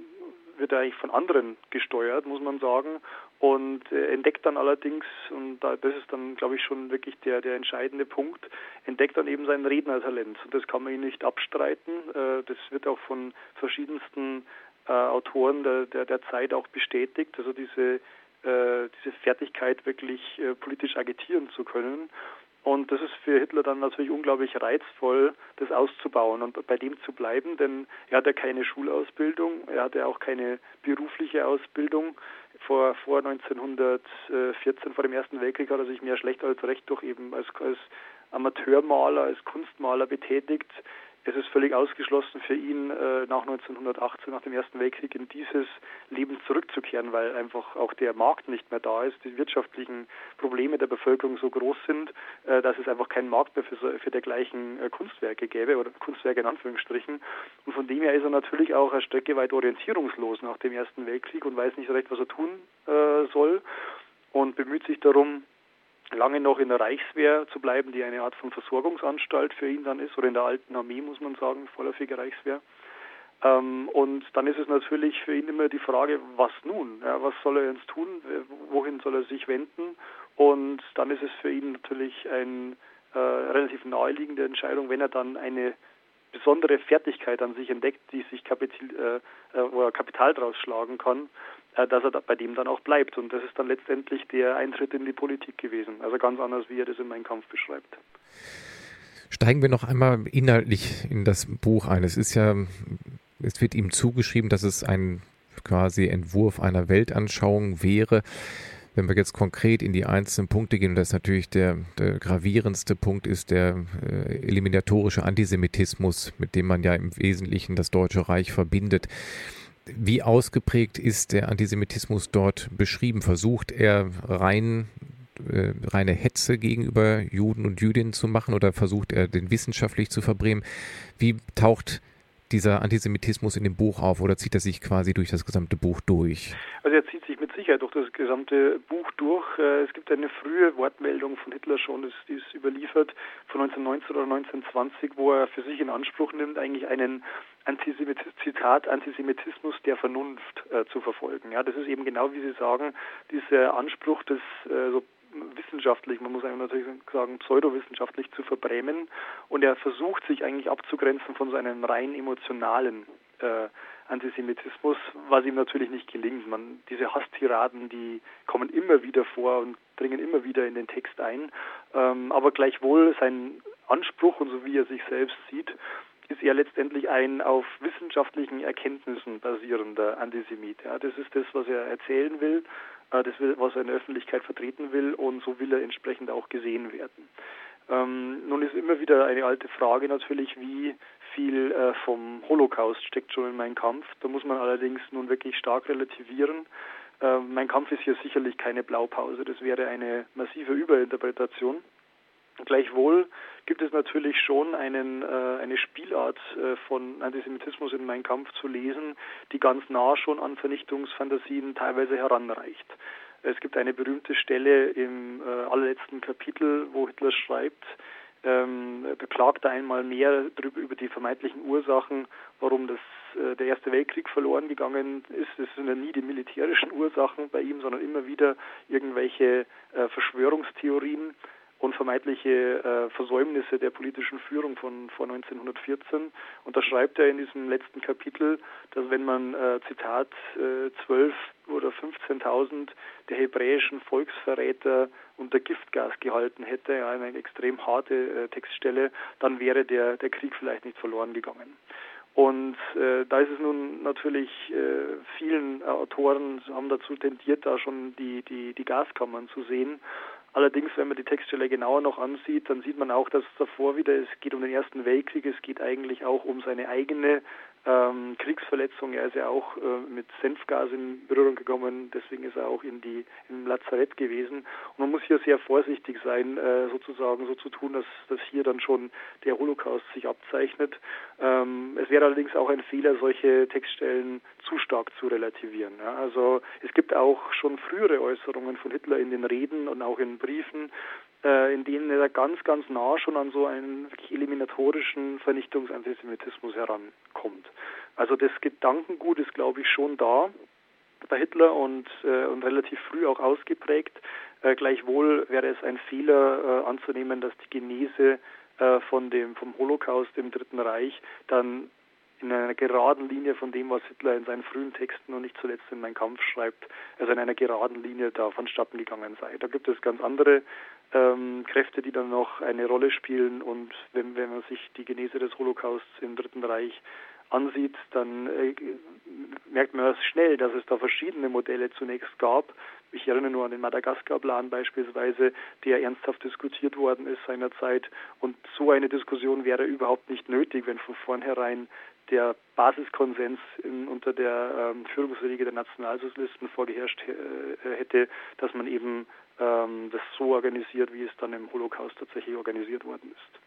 wird er eigentlich von anderen gesteuert, muss man sagen, und äh, entdeckt dann allerdings, und da, das ist dann, glaube ich, schon wirklich der, der entscheidende Punkt, entdeckt dann eben sein Rednertalent. Und das kann man ihm nicht abstreiten. Äh, das wird auch von verschiedensten äh, Autoren der, der, der Zeit auch bestätigt, also diese, äh, diese Fertigkeit wirklich äh, politisch agitieren zu können. Und das ist für Hitler dann natürlich unglaublich reizvoll, das auszubauen und bei dem zu bleiben, denn er hatte keine Schulausbildung, er hatte auch keine berufliche Ausbildung. Vor, vor 1914, vor dem Ersten Weltkrieg, hat er sich mehr schlecht als recht durch eben als, als Amateurmaler, als Kunstmaler betätigt es ist völlig ausgeschlossen für ihn, äh, nach 1918, nach dem Ersten Weltkrieg, in dieses Leben zurückzukehren, weil einfach auch der Markt nicht mehr da ist, die wirtschaftlichen Probleme der Bevölkerung so groß sind, äh, dass es einfach keinen Markt mehr für, für dergleichen äh, Kunstwerke gäbe oder Kunstwerke in Anführungsstrichen. Und von dem her ist er natürlich auch eine Strecke weit orientierungslos nach dem Ersten Weltkrieg und weiß nicht recht, was er tun soll und bemüht sich darum, lange noch in der Reichswehr zu bleiben, die eine Art von Versorgungsanstalt für ihn dann ist, oder in der alten Armee, muss man sagen, vorläufige Reichswehr. Ähm, und dann ist es natürlich für ihn immer die Frage, was nun? Ja, was soll er jetzt tun? Wohin soll er sich wenden? Und dann ist es für ihn natürlich eine äh, relativ naheliegende Entscheidung, wenn er dann eine besondere Fertigkeit an sich entdeckt, die sich Kapital, äh, äh, wo er Kapital draus schlagen kann, äh, dass er bei dem dann auch bleibt. Und das ist dann letztendlich der Eintritt in die Politik gewesen. Also ganz anders, wie er das in meinem Kampf beschreibt. Steigen wir noch einmal inhaltlich in das Buch ein. Es ist ja, es wird ihm zugeschrieben, dass es ein quasi Entwurf einer Weltanschauung wäre. Wenn wir jetzt konkret in die einzelnen Punkte gehen, und das ist natürlich der, der gravierendste Punkt, ist der äh, eliminatorische Antisemitismus, mit dem man ja im Wesentlichen das Deutsche Reich verbindet. Wie ausgeprägt ist der Antisemitismus dort beschrieben? Versucht er rein äh, reine Hetze gegenüber Juden und Jüdinnen zu machen oder versucht er den wissenschaftlich zu verbremen? Wie taucht dieser Antisemitismus in dem Buch auf oder zieht er sich quasi durch das gesamte Buch durch? Also er zieht sich Sicherheit durch das gesamte Buch durch. Äh, es gibt eine frühe Wortmeldung von Hitler schon, die ist überliefert von 1919 oder 1920, wo er für sich in Anspruch nimmt, eigentlich einen Antisemitis Zitat Antisemitismus der Vernunft äh, zu verfolgen. Ja, das ist eben genau wie Sie sagen, dieser Anspruch des äh, so wissenschaftlich, man muss eigentlich natürlich sagen, pseudowissenschaftlich zu verbrämen. Und er versucht sich eigentlich abzugrenzen von so einem rein emotionalen äh, Antisemitismus, was ihm natürlich nicht gelingt. Man, diese Hasstiraden, die kommen immer wieder vor und dringen immer wieder in den Text ein. Ähm, aber gleichwohl sein Anspruch und so wie er sich selbst sieht, ist er letztendlich ein auf wissenschaftlichen Erkenntnissen basierender Antisemit. Ja, das ist das, was er erzählen will äh, das will, was er in der Öffentlichkeit vertreten will und so will er entsprechend auch gesehen werden. Ähm, nun ist immer wieder eine alte Frage natürlich, wie viel äh, vom Holocaust steckt schon in meinem Kampf. Da muss man allerdings nun wirklich stark relativieren. Äh, mein Kampf ist hier sicherlich keine Blaupause, das wäre eine massive Überinterpretation. Gleichwohl gibt es natürlich schon einen, äh, eine Spielart äh, von Antisemitismus in Mein Kampf zu lesen, die ganz nah schon an Vernichtungsfantasien teilweise heranreicht. Es gibt eine berühmte Stelle im äh, allerletzten Kapitel, wo Hitler schreibt, ähm, beklagt einmal mehr drüber, über die vermeintlichen Ursachen, warum das, äh, der Erste Weltkrieg verloren gegangen ist. Es sind ja nie die militärischen Ursachen bei ihm, sondern immer wieder irgendwelche äh, Verschwörungstheorien und vermeintliche äh, Versäumnisse der politischen Führung von vor 1914. Und da schreibt er in diesem letzten Kapitel, dass wenn man äh, Zitat äh, 12 oder 15.000 der hebräischen Volksverräter unter Giftgas gehalten hätte, ja, eine extrem harte äh, Textstelle, dann wäre der, der Krieg vielleicht nicht verloren gegangen. Und äh, da ist es nun natürlich, äh, vielen Autoren haben dazu tendiert, da schon die, die, die Gaskammern zu sehen. Allerdings, wenn man die Textstelle genauer noch ansieht, dann sieht man auch, dass es davor wieder, es geht um den Ersten Weltkrieg, es geht eigentlich auch um seine eigene ähm, Kriegsverletzung. Er ist ja auch äh, mit Senfgas in Berührung gekommen, deswegen ist er auch in die im Lazarett gewesen. Und man muss hier sehr vorsichtig sein, äh, sozusagen so zu tun, dass, dass hier dann schon der Holocaust sich abzeichnet. Ähm, es wäre allerdings auch ein Fehler, solche Textstellen zu stark zu relativieren. Ja. Also es gibt auch schon frühere Äußerungen von Hitler in den Reden und auch in Briefen, in denen er ganz, ganz nah schon an so einen wirklich eliminatorischen Vernichtungsantisemitismus herankommt. Also das Gedankengut ist, glaube ich, schon da bei Hitler und, äh, und relativ früh auch ausgeprägt. Äh, gleichwohl wäre es ein Fehler äh, anzunehmen, dass die Genese äh, von dem, vom Holocaust im Dritten Reich dann in einer geraden Linie von dem, was Hitler in seinen frühen Texten und nicht zuletzt in Mein Kampf schreibt, also in einer geraden Linie da vonstatten gegangen sei. Da gibt es ganz andere ähm, Kräfte, die dann noch eine Rolle spielen und wenn, wenn man sich die Genese des Holocausts im Dritten Reich ansieht, dann äh, merkt man schnell, dass es da verschiedene Modelle zunächst gab. Ich erinnere nur an den Madagaskar-Plan beispielsweise, der ernsthaft diskutiert worden ist seinerzeit. Und so eine Diskussion wäre überhaupt nicht nötig, wenn von vornherein der Basiskonsens in, unter der ähm, Führungsriege der Nationalsozialisten vorgeherrscht äh, hätte, dass man eben ähm, das so organisiert, wie es dann im Holocaust tatsächlich organisiert worden ist.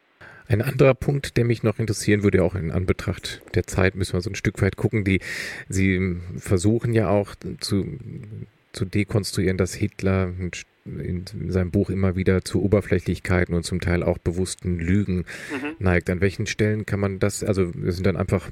Ein anderer Punkt, der mich noch interessieren würde, auch in Anbetracht der Zeit, müssen wir so ein Stück weit gucken. Die, Sie versuchen ja auch zu, zu dekonstruieren, dass Hitler in seinem Buch immer wieder zu Oberflächlichkeiten und zum Teil auch bewussten Lügen mhm. neigt. An welchen Stellen kann man das, also es sind dann einfach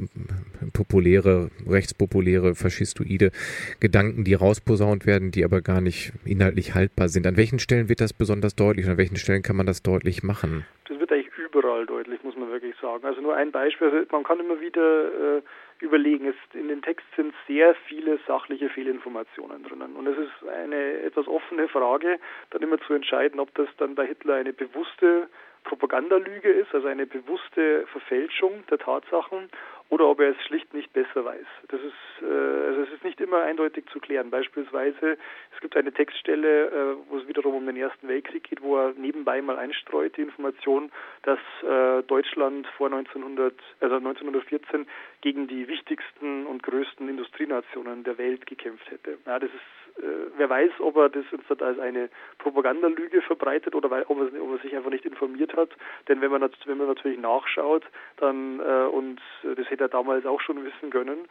populäre, rechtspopuläre, faschistoide Gedanken, die rausposaunt werden, die aber gar nicht inhaltlich haltbar sind. An welchen Stellen wird das besonders deutlich und an welchen Stellen kann man das deutlich machen? Das wird eigentlich überall deutlich, muss man wirklich sagen. Also nur ein Beispiel, also man kann immer wieder äh, überlegen. Es, in den Text sind sehr viele sachliche Fehlinformationen drinnen. Und es ist eine etwas offene Frage, dann immer zu entscheiden, ob das dann bei Hitler eine bewusste Propagandalüge ist, also eine bewusste Verfälschung der Tatsachen, oder ob er es schlicht nicht besser weiß. Das ist, äh, also es ist nicht immer eindeutig zu klären. Beispielsweise, es gibt eine Textstelle, äh, wo es wiederum um den Ersten Weltkrieg geht, wo er nebenbei mal einstreut die Information, dass äh, Deutschland vor 1900, also 1914 gegen die wichtigsten und größten Industrienationen der Welt gekämpft hätte. Ja, das ist, wer weiß, ob er das uns als eine Propagandalüge verbreitet oder weil, ob, er, ob er sich einfach nicht informiert hat. Denn wenn man, wenn man natürlich nachschaut, dann äh, und das hätte er damals auch schon wissen können,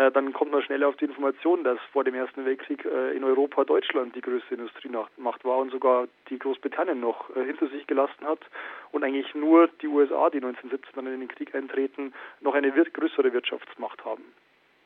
äh, dann kommt man schnell auf die Information, dass vor dem Ersten Weltkrieg äh, in Europa Deutschland die größte Industriemacht war und sogar die Großbritannien noch äh, hinter sich gelassen hat und eigentlich nur die USA, die 1917 dann in den Krieg eintreten, noch eine größere Wirtschaftsmacht haben.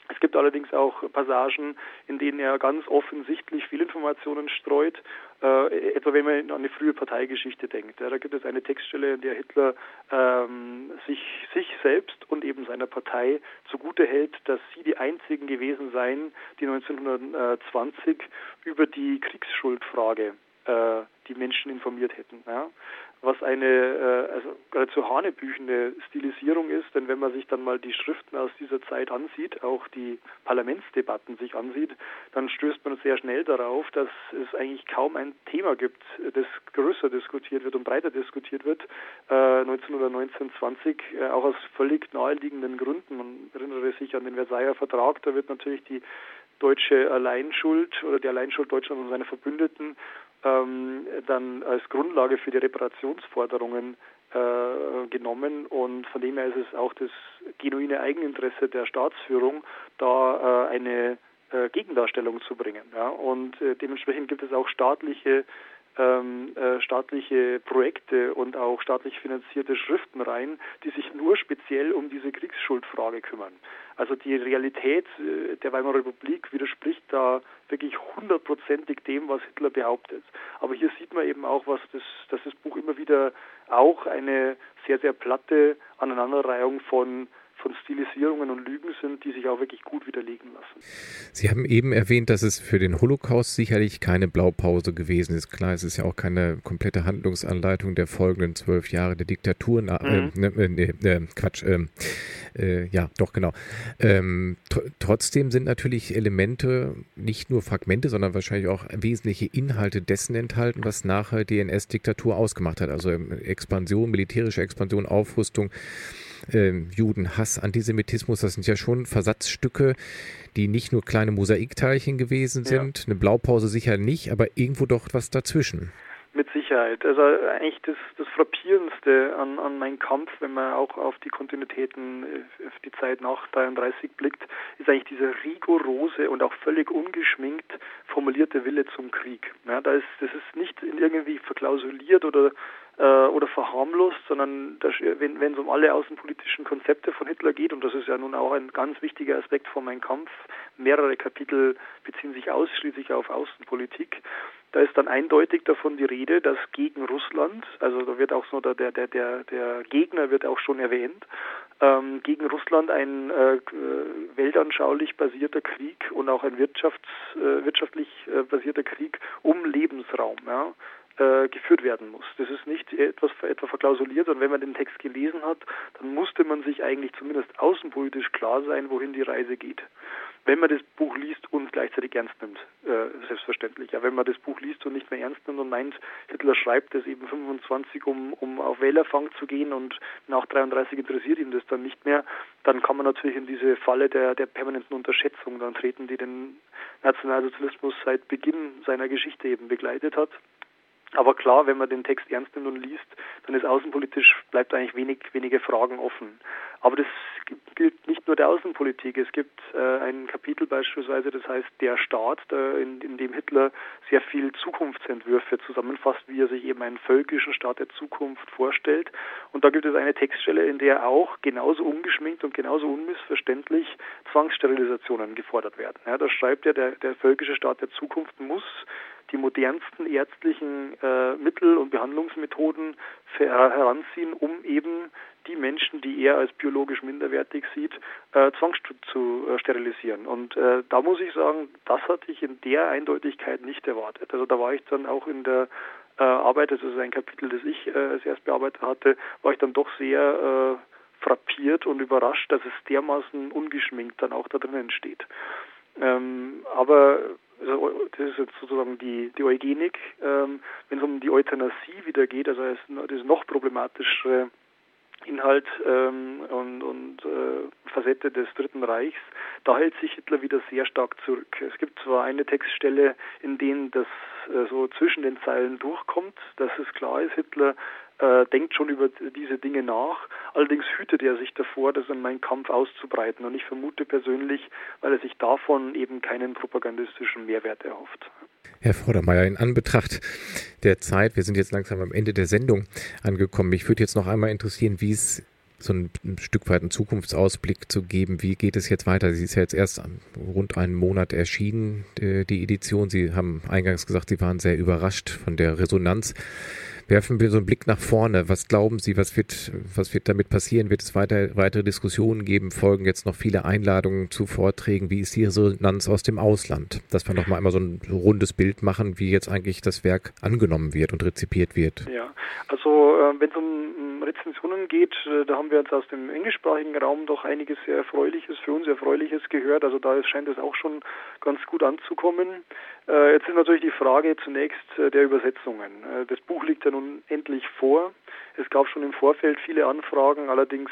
Es gibt allerdings auch Passagen, in denen er ganz offensichtlich Fehlinformationen streut, äh, etwa wenn man an eine frühe Parteigeschichte denkt. Ja, da gibt es eine Textstelle, in der Hitler ähm, sich, sich selbst und eben seiner Partei zugute hält, dass sie die einzigen gewesen seien, die 1920 über die Kriegsschuldfrage äh, die Menschen informiert hätten. Ja? Was eine äh, also geradezu hanebüchende Stilisierung ist, denn wenn man sich dann mal die Schriften aus dieser Zeit ansieht, auch die Parlamentsdebatten sich ansieht, dann stößt man sehr schnell darauf, dass es eigentlich kaum ein Thema gibt, das größer diskutiert wird und breiter diskutiert wird. Äh, 19 oder 1920, äh, auch aus völlig naheliegenden Gründen. Man erinnere sich an den Versailler Vertrag, da wird natürlich die deutsche Alleinschuld oder die Alleinschuld Deutschlands und seiner Verbündeten ähm, dann als Grundlage für die Reparationsforderungen äh, genommen und von dem her ist es auch das genuine Eigeninteresse der Staatsführung, da äh, eine äh, Gegendarstellung zu bringen. Ja? Und äh, dementsprechend gibt es auch staatliche ähm, äh, staatliche Projekte und auch staatlich finanzierte Schriftenreihen, die sich nur speziell um diese Kriegsschuldfrage kümmern. Also die Realität äh, der Weimarer Republik widerspricht da wirklich hundertprozentig dem, was Hitler behauptet. Aber hier sieht man eben auch, was das, dass das Buch immer wieder auch eine sehr, sehr platte Aneinanderreihung von von Stilisierungen und Lügen sind, die sich auch wirklich gut widerlegen lassen. Sie haben eben erwähnt, dass es für den Holocaust sicherlich keine Blaupause gewesen ist. Klar, es ist ja auch keine komplette Handlungsanleitung der folgenden zwölf Jahre der Diktatur. Äh, mhm. Ne, äh, ne, äh, Quatsch. Ähm, äh, ja, doch, genau. Ähm, trotzdem sind natürlich Elemente, nicht nur Fragmente, sondern wahrscheinlich auch wesentliche Inhalte dessen enthalten, was nachher die NS-Diktatur ausgemacht hat. Also ähm, Expansion, militärische Expansion, Aufrüstung äh, Judenhass, Antisemitismus, das sind ja schon Versatzstücke, die nicht nur kleine Mosaikteilchen gewesen sind. Ja. Eine Blaupause sicher nicht, aber irgendwo doch was dazwischen. Mit Sicherheit. Also eigentlich das, das Frappierendste an, an meinem Kampf, wenn man auch auf die Kontinuitäten, äh, auf die Zeit nach 33 blickt, ist eigentlich dieser rigorose und auch völlig ungeschminkt formulierte Wille zum Krieg. Ja, da ist, das ist nicht irgendwie verklausuliert oder oder verharmlost, sondern das, wenn, wenn es um alle außenpolitischen Konzepte von Hitler geht, und das ist ja nun auch ein ganz wichtiger Aspekt von meinem Kampf, mehrere Kapitel beziehen sich ausschließlich auf Außenpolitik, da ist dann eindeutig davon die Rede, dass gegen Russland, also da wird auch so der, der, der, der Gegner wird auch schon erwähnt, ähm, gegen Russland ein äh, weltanschaulich basierter Krieg und auch ein wirtschafts, äh, wirtschaftlich äh, basierter Krieg um Lebensraum. Ja äh, geführt werden muss. Das ist nicht etwas etwa verklausuliert, sondern wenn man den Text gelesen hat, dann musste man sich eigentlich zumindest außenpolitisch klar sein, wohin die Reise geht. Wenn man das Buch liest und gleichzeitig ernst nimmt, äh, selbstverständlich. Ja, wenn man das Buch liest und nicht mehr ernst nimmt und meint, Hitler schreibt es eben 25, um, um auf Wählerfang zu gehen und nach 33 interessiert ihn das dann nicht mehr, dann kann man natürlich in diese Falle der, der permanenten Unterschätzung dann treten, die den Nationalsozialismus seit Beginn seiner Geschichte eben begleitet hat. Aber klar, wenn man den Text ernst nimmt und liest, dann ist außenpolitisch bleibt eigentlich wenig, wenige Fragen offen. Aber das gilt nicht nur der Außenpolitik. Es gibt äh, ein Kapitel beispielsweise, das heißt Der Staat, da in, in, dem Hitler sehr viel Zukunftsentwürfe zusammenfasst, wie er sich eben einen völkischen Staat der Zukunft vorstellt. Und da gibt es eine Textstelle, in der auch genauso ungeschminkt und genauso unmissverständlich Zwangssterilisationen gefordert werden. Ja, da schreibt er, der, der völkische Staat der Zukunft muss die modernsten ärztlichen äh, Mittel und Behandlungsmethoden heranziehen, um eben die Menschen, die er als biologisch minderwertig sieht, äh, zu äh, sterilisieren. Und äh, da muss ich sagen, das hatte ich in der Eindeutigkeit nicht erwartet. Also da war ich dann auch in der äh, Arbeit, das ist ein Kapitel, das ich äh, als erst bearbeitet hatte, war ich dann doch sehr äh, frappiert und überrascht, dass es dermaßen ungeschminkt dann auch da drinnen steht. Ähm, aber das ist jetzt sozusagen die, die Eugenik. Ähm, Wenn es um die Euthanasie wieder geht, also das ist noch problematischere Inhalt ähm, und, und äh, Facette des Dritten Reichs, da hält sich Hitler wieder sehr stark zurück. Es gibt zwar eine Textstelle, in denen das äh, so zwischen den Zeilen durchkommt, dass es klar ist, Hitler äh, denkt schon über diese Dinge nach. Allerdings hütet er sich davor, das in meinen Kampf auszubreiten. Und ich vermute persönlich, weil er sich davon eben keinen propagandistischen Mehrwert erhofft. Herr Vordermeier, in Anbetracht der Zeit, wir sind jetzt langsam am Ende der Sendung angekommen. Mich würde jetzt noch einmal interessieren, wie es so ein, Stück weit einen Zukunftsausblick zu geben. Wie geht es jetzt weiter? Sie ist ja jetzt erst rund einen Monat erschienen, äh, die Edition. Sie haben eingangs gesagt, Sie waren sehr überrascht von der Resonanz. Werfen wir so einen Blick nach vorne. Was glauben Sie, was wird, was wird damit passieren? Wird es weiter, weitere Diskussionen geben? Folgen jetzt noch viele Einladungen zu Vorträgen? Wie ist die Resonanz aus dem Ausland? Dass wir noch mal einmal so ein rundes Bild machen, wie jetzt eigentlich das Werk angenommen wird und rezipiert wird. Ja, also äh, wenn es um Rezensionen geht, äh, da haben wir jetzt aus dem englischsprachigen Raum doch einiges sehr Erfreuliches, für uns Erfreuliches gehört. Also da scheint es auch schon ganz gut anzukommen. Äh, jetzt ist natürlich die Frage zunächst äh, der Übersetzungen. Äh, das Buch liegt ja nun endlich vor. Es gab schon im Vorfeld viele Anfragen, allerdings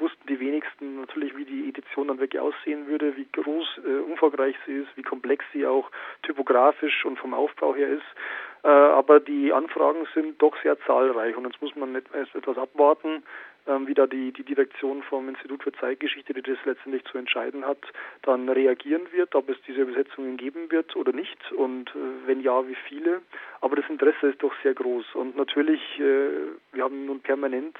wussten die wenigsten natürlich, wie die Edition dann wirklich aussehen würde, wie groß, umfangreich sie ist, wie komplex sie auch typografisch und vom Aufbau her ist. Aber die Anfragen sind doch sehr zahlreich und jetzt muss man etwas abwarten, ähm, wie da die, die Direktion vom Institut für Zeitgeschichte, die das letztendlich zu entscheiden hat, dann reagieren wird, ob es diese Übersetzungen geben wird oder nicht und äh, wenn ja, wie viele. Aber das Interesse ist doch sehr groß und natürlich, äh, wir haben nun permanent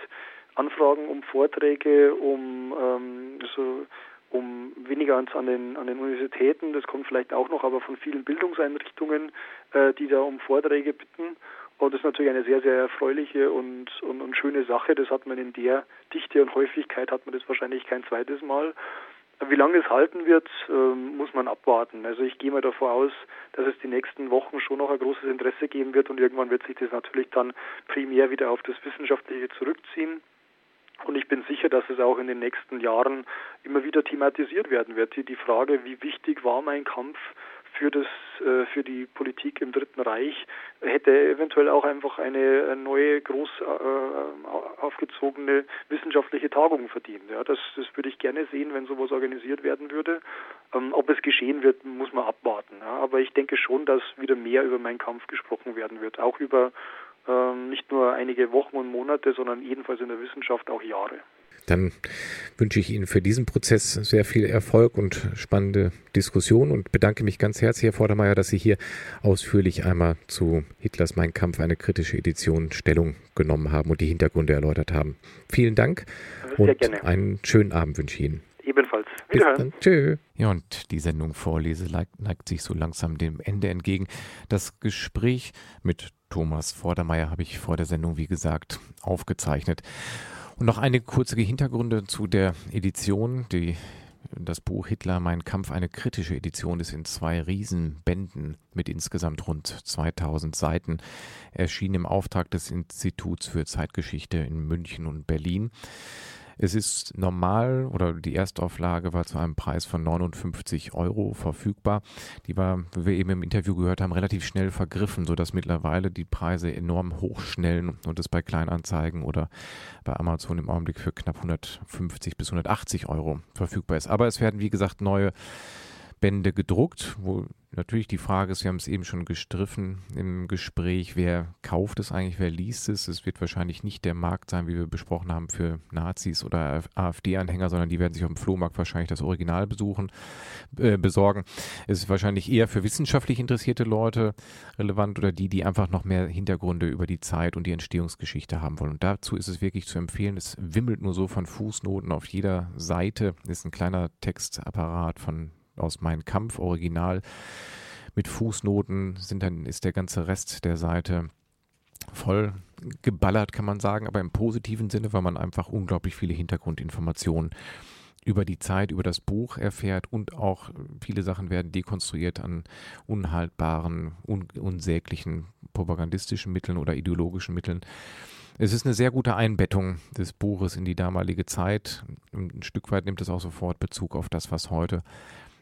Anfragen um Vorträge, um ähm, so um weniger an den, an den Universitäten, das kommt vielleicht auch noch, aber von vielen Bildungseinrichtungen, äh, die da um Vorträge bitten. Und das ist natürlich eine sehr, sehr erfreuliche und, und, und schöne Sache. Das hat man in der Dichte und Häufigkeit hat man das wahrscheinlich kein zweites Mal. Wie lange es halten wird, ähm, muss man abwarten. Also ich gehe mal davor aus, dass es die nächsten Wochen schon noch ein großes Interesse geben wird und irgendwann wird sich das natürlich dann primär wieder auf das Wissenschaftliche zurückziehen. Und ich bin sicher, dass es auch in den nächsten Jahren immer wieder thematisiert werden wird. Die, Frage, wie wichtig war mein Kampf für das äh, für die Politik im Dritten Reich hätte eventuell auch einfach eine neue groß äh, aufgezogene wissenschaftliche Tagung verdient. Ja, das, das würde ich gerne sehen, wenn sowas organisiert werden würde. Ähm, ob es geschehen wird, muss man abwarten. Ja, aber ich denke schon, dass wieder mehr über meinen Kampf gesprochen werden wird, auch über ähm, nicht nur einige Wochen und Monate, sondern jedenfalls in der Wissenschaft auch Jahre. Dann wünsche ich Ihnen für diesen Prozess sehr viel Erfolg und spannende Diskussion und bedanke mich ganz herzlich, Herr Vordermeier, dass Sie hier ausführlich einmal zu Hitlers Mein Kampf eine kritische Edition Stellung genommen haben und die Hintergründe erläutert haben. Vielen Dank und gerne. einen schönen Abend wünsche ich Ihnen. Ebenfalls. Wiederhören. Tschö. Ja, und die Sendung Vorlese neigt sich so langsam dem Ende entgegen. Das Gespräch mit Thomas Vordermeier habe ich vor der Sendung, wie gesagt, aufgezeichnet. Und noch eine kurze Hintergründe zu der Edition. Die, das Buch Hitler, mein Kampf, eine kritische Edition ist in zwei Riesenbänden mit insgesamt rund 2000 Seiten erschienen im Auftrag des Instituts für Zeitgeschichte in München und Berlin. Es ist normal oder die Erstauflage war zu einem Preis von 59 Euro verfügbar. Die war, wie wir eben im Interview gehört haben, relativ schnell vergriffen, sodass mittlerweile die Preise enorm hochschnellen und es bei Kleinanzeigen oder bei Amazon im Augenblick für knapp 150 bis 180 Euro verfügbar ist. Aber es werden, wie gesagt, neue Bände gedruckt, wo natürlich die Frage ist, wir haben es eben schon gestriffen im Gespräch, wer kauft es eigentlich, wer liest es? Es wird wahrscheinlich nicht der Markt sein, wie wir besprochen haben, für Nazis oder AfD-Anhänger, sondern die werden sich auf dem Flohmarkt wahrscheinlich das Original besuchen, äh, besorgen. Es ist wahrscheinlich eher für wissenschaftlich interessierte Leute relevant oder die, die einfach noch mehr Hintergründe über die Zeit und die Entstehungsgeschichte haben wollen. Und dazu ist es wirklich zu empfehlen, es wimmelt nur so von Fußnoten auf jeder Seite, ist ein kleiner Textapparat von aus Mein Kampf Original mit Fußnoten sind dann ist der ganze Rest der Seite voll geballert, kann man sagen, aber im positiven Sinne, weil man einfach unglaublich viele Hintergrundinformationen über die Zeit, über das Buch erfährt und auch viele Sachen werden dekonstruiert an unhaltbaren, un unsäglichen propagandistischen Mitteln oder ideologischen Mitteln. Es ist eine sehr gute Einbettung des Buches in die damalige Zeit. Ein Stück weit nimmt es auch sofort Bezug auf das, was heute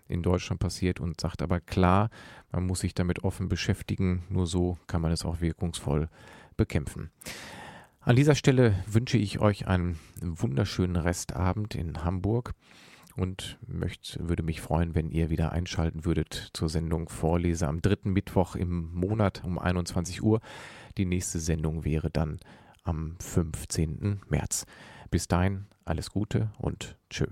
in Deutschland passiert und sagt aber klar, man muss sich damit offen beschäftigen, nur so kann man es auch wirkungsvoll bekämpfen. An dieser Stelle wünsche ich euch einen wunderschönen Restabend in Hamburg und möchte, würde mich freuen, wenn ihr wieder einschalten würdet zur Sendung Vorlese am dritten Mittwoch im Monat um 21 Uhr. Die nächste Sendung wäre dann am 15. März. Bis dahin alles Gute und tschö.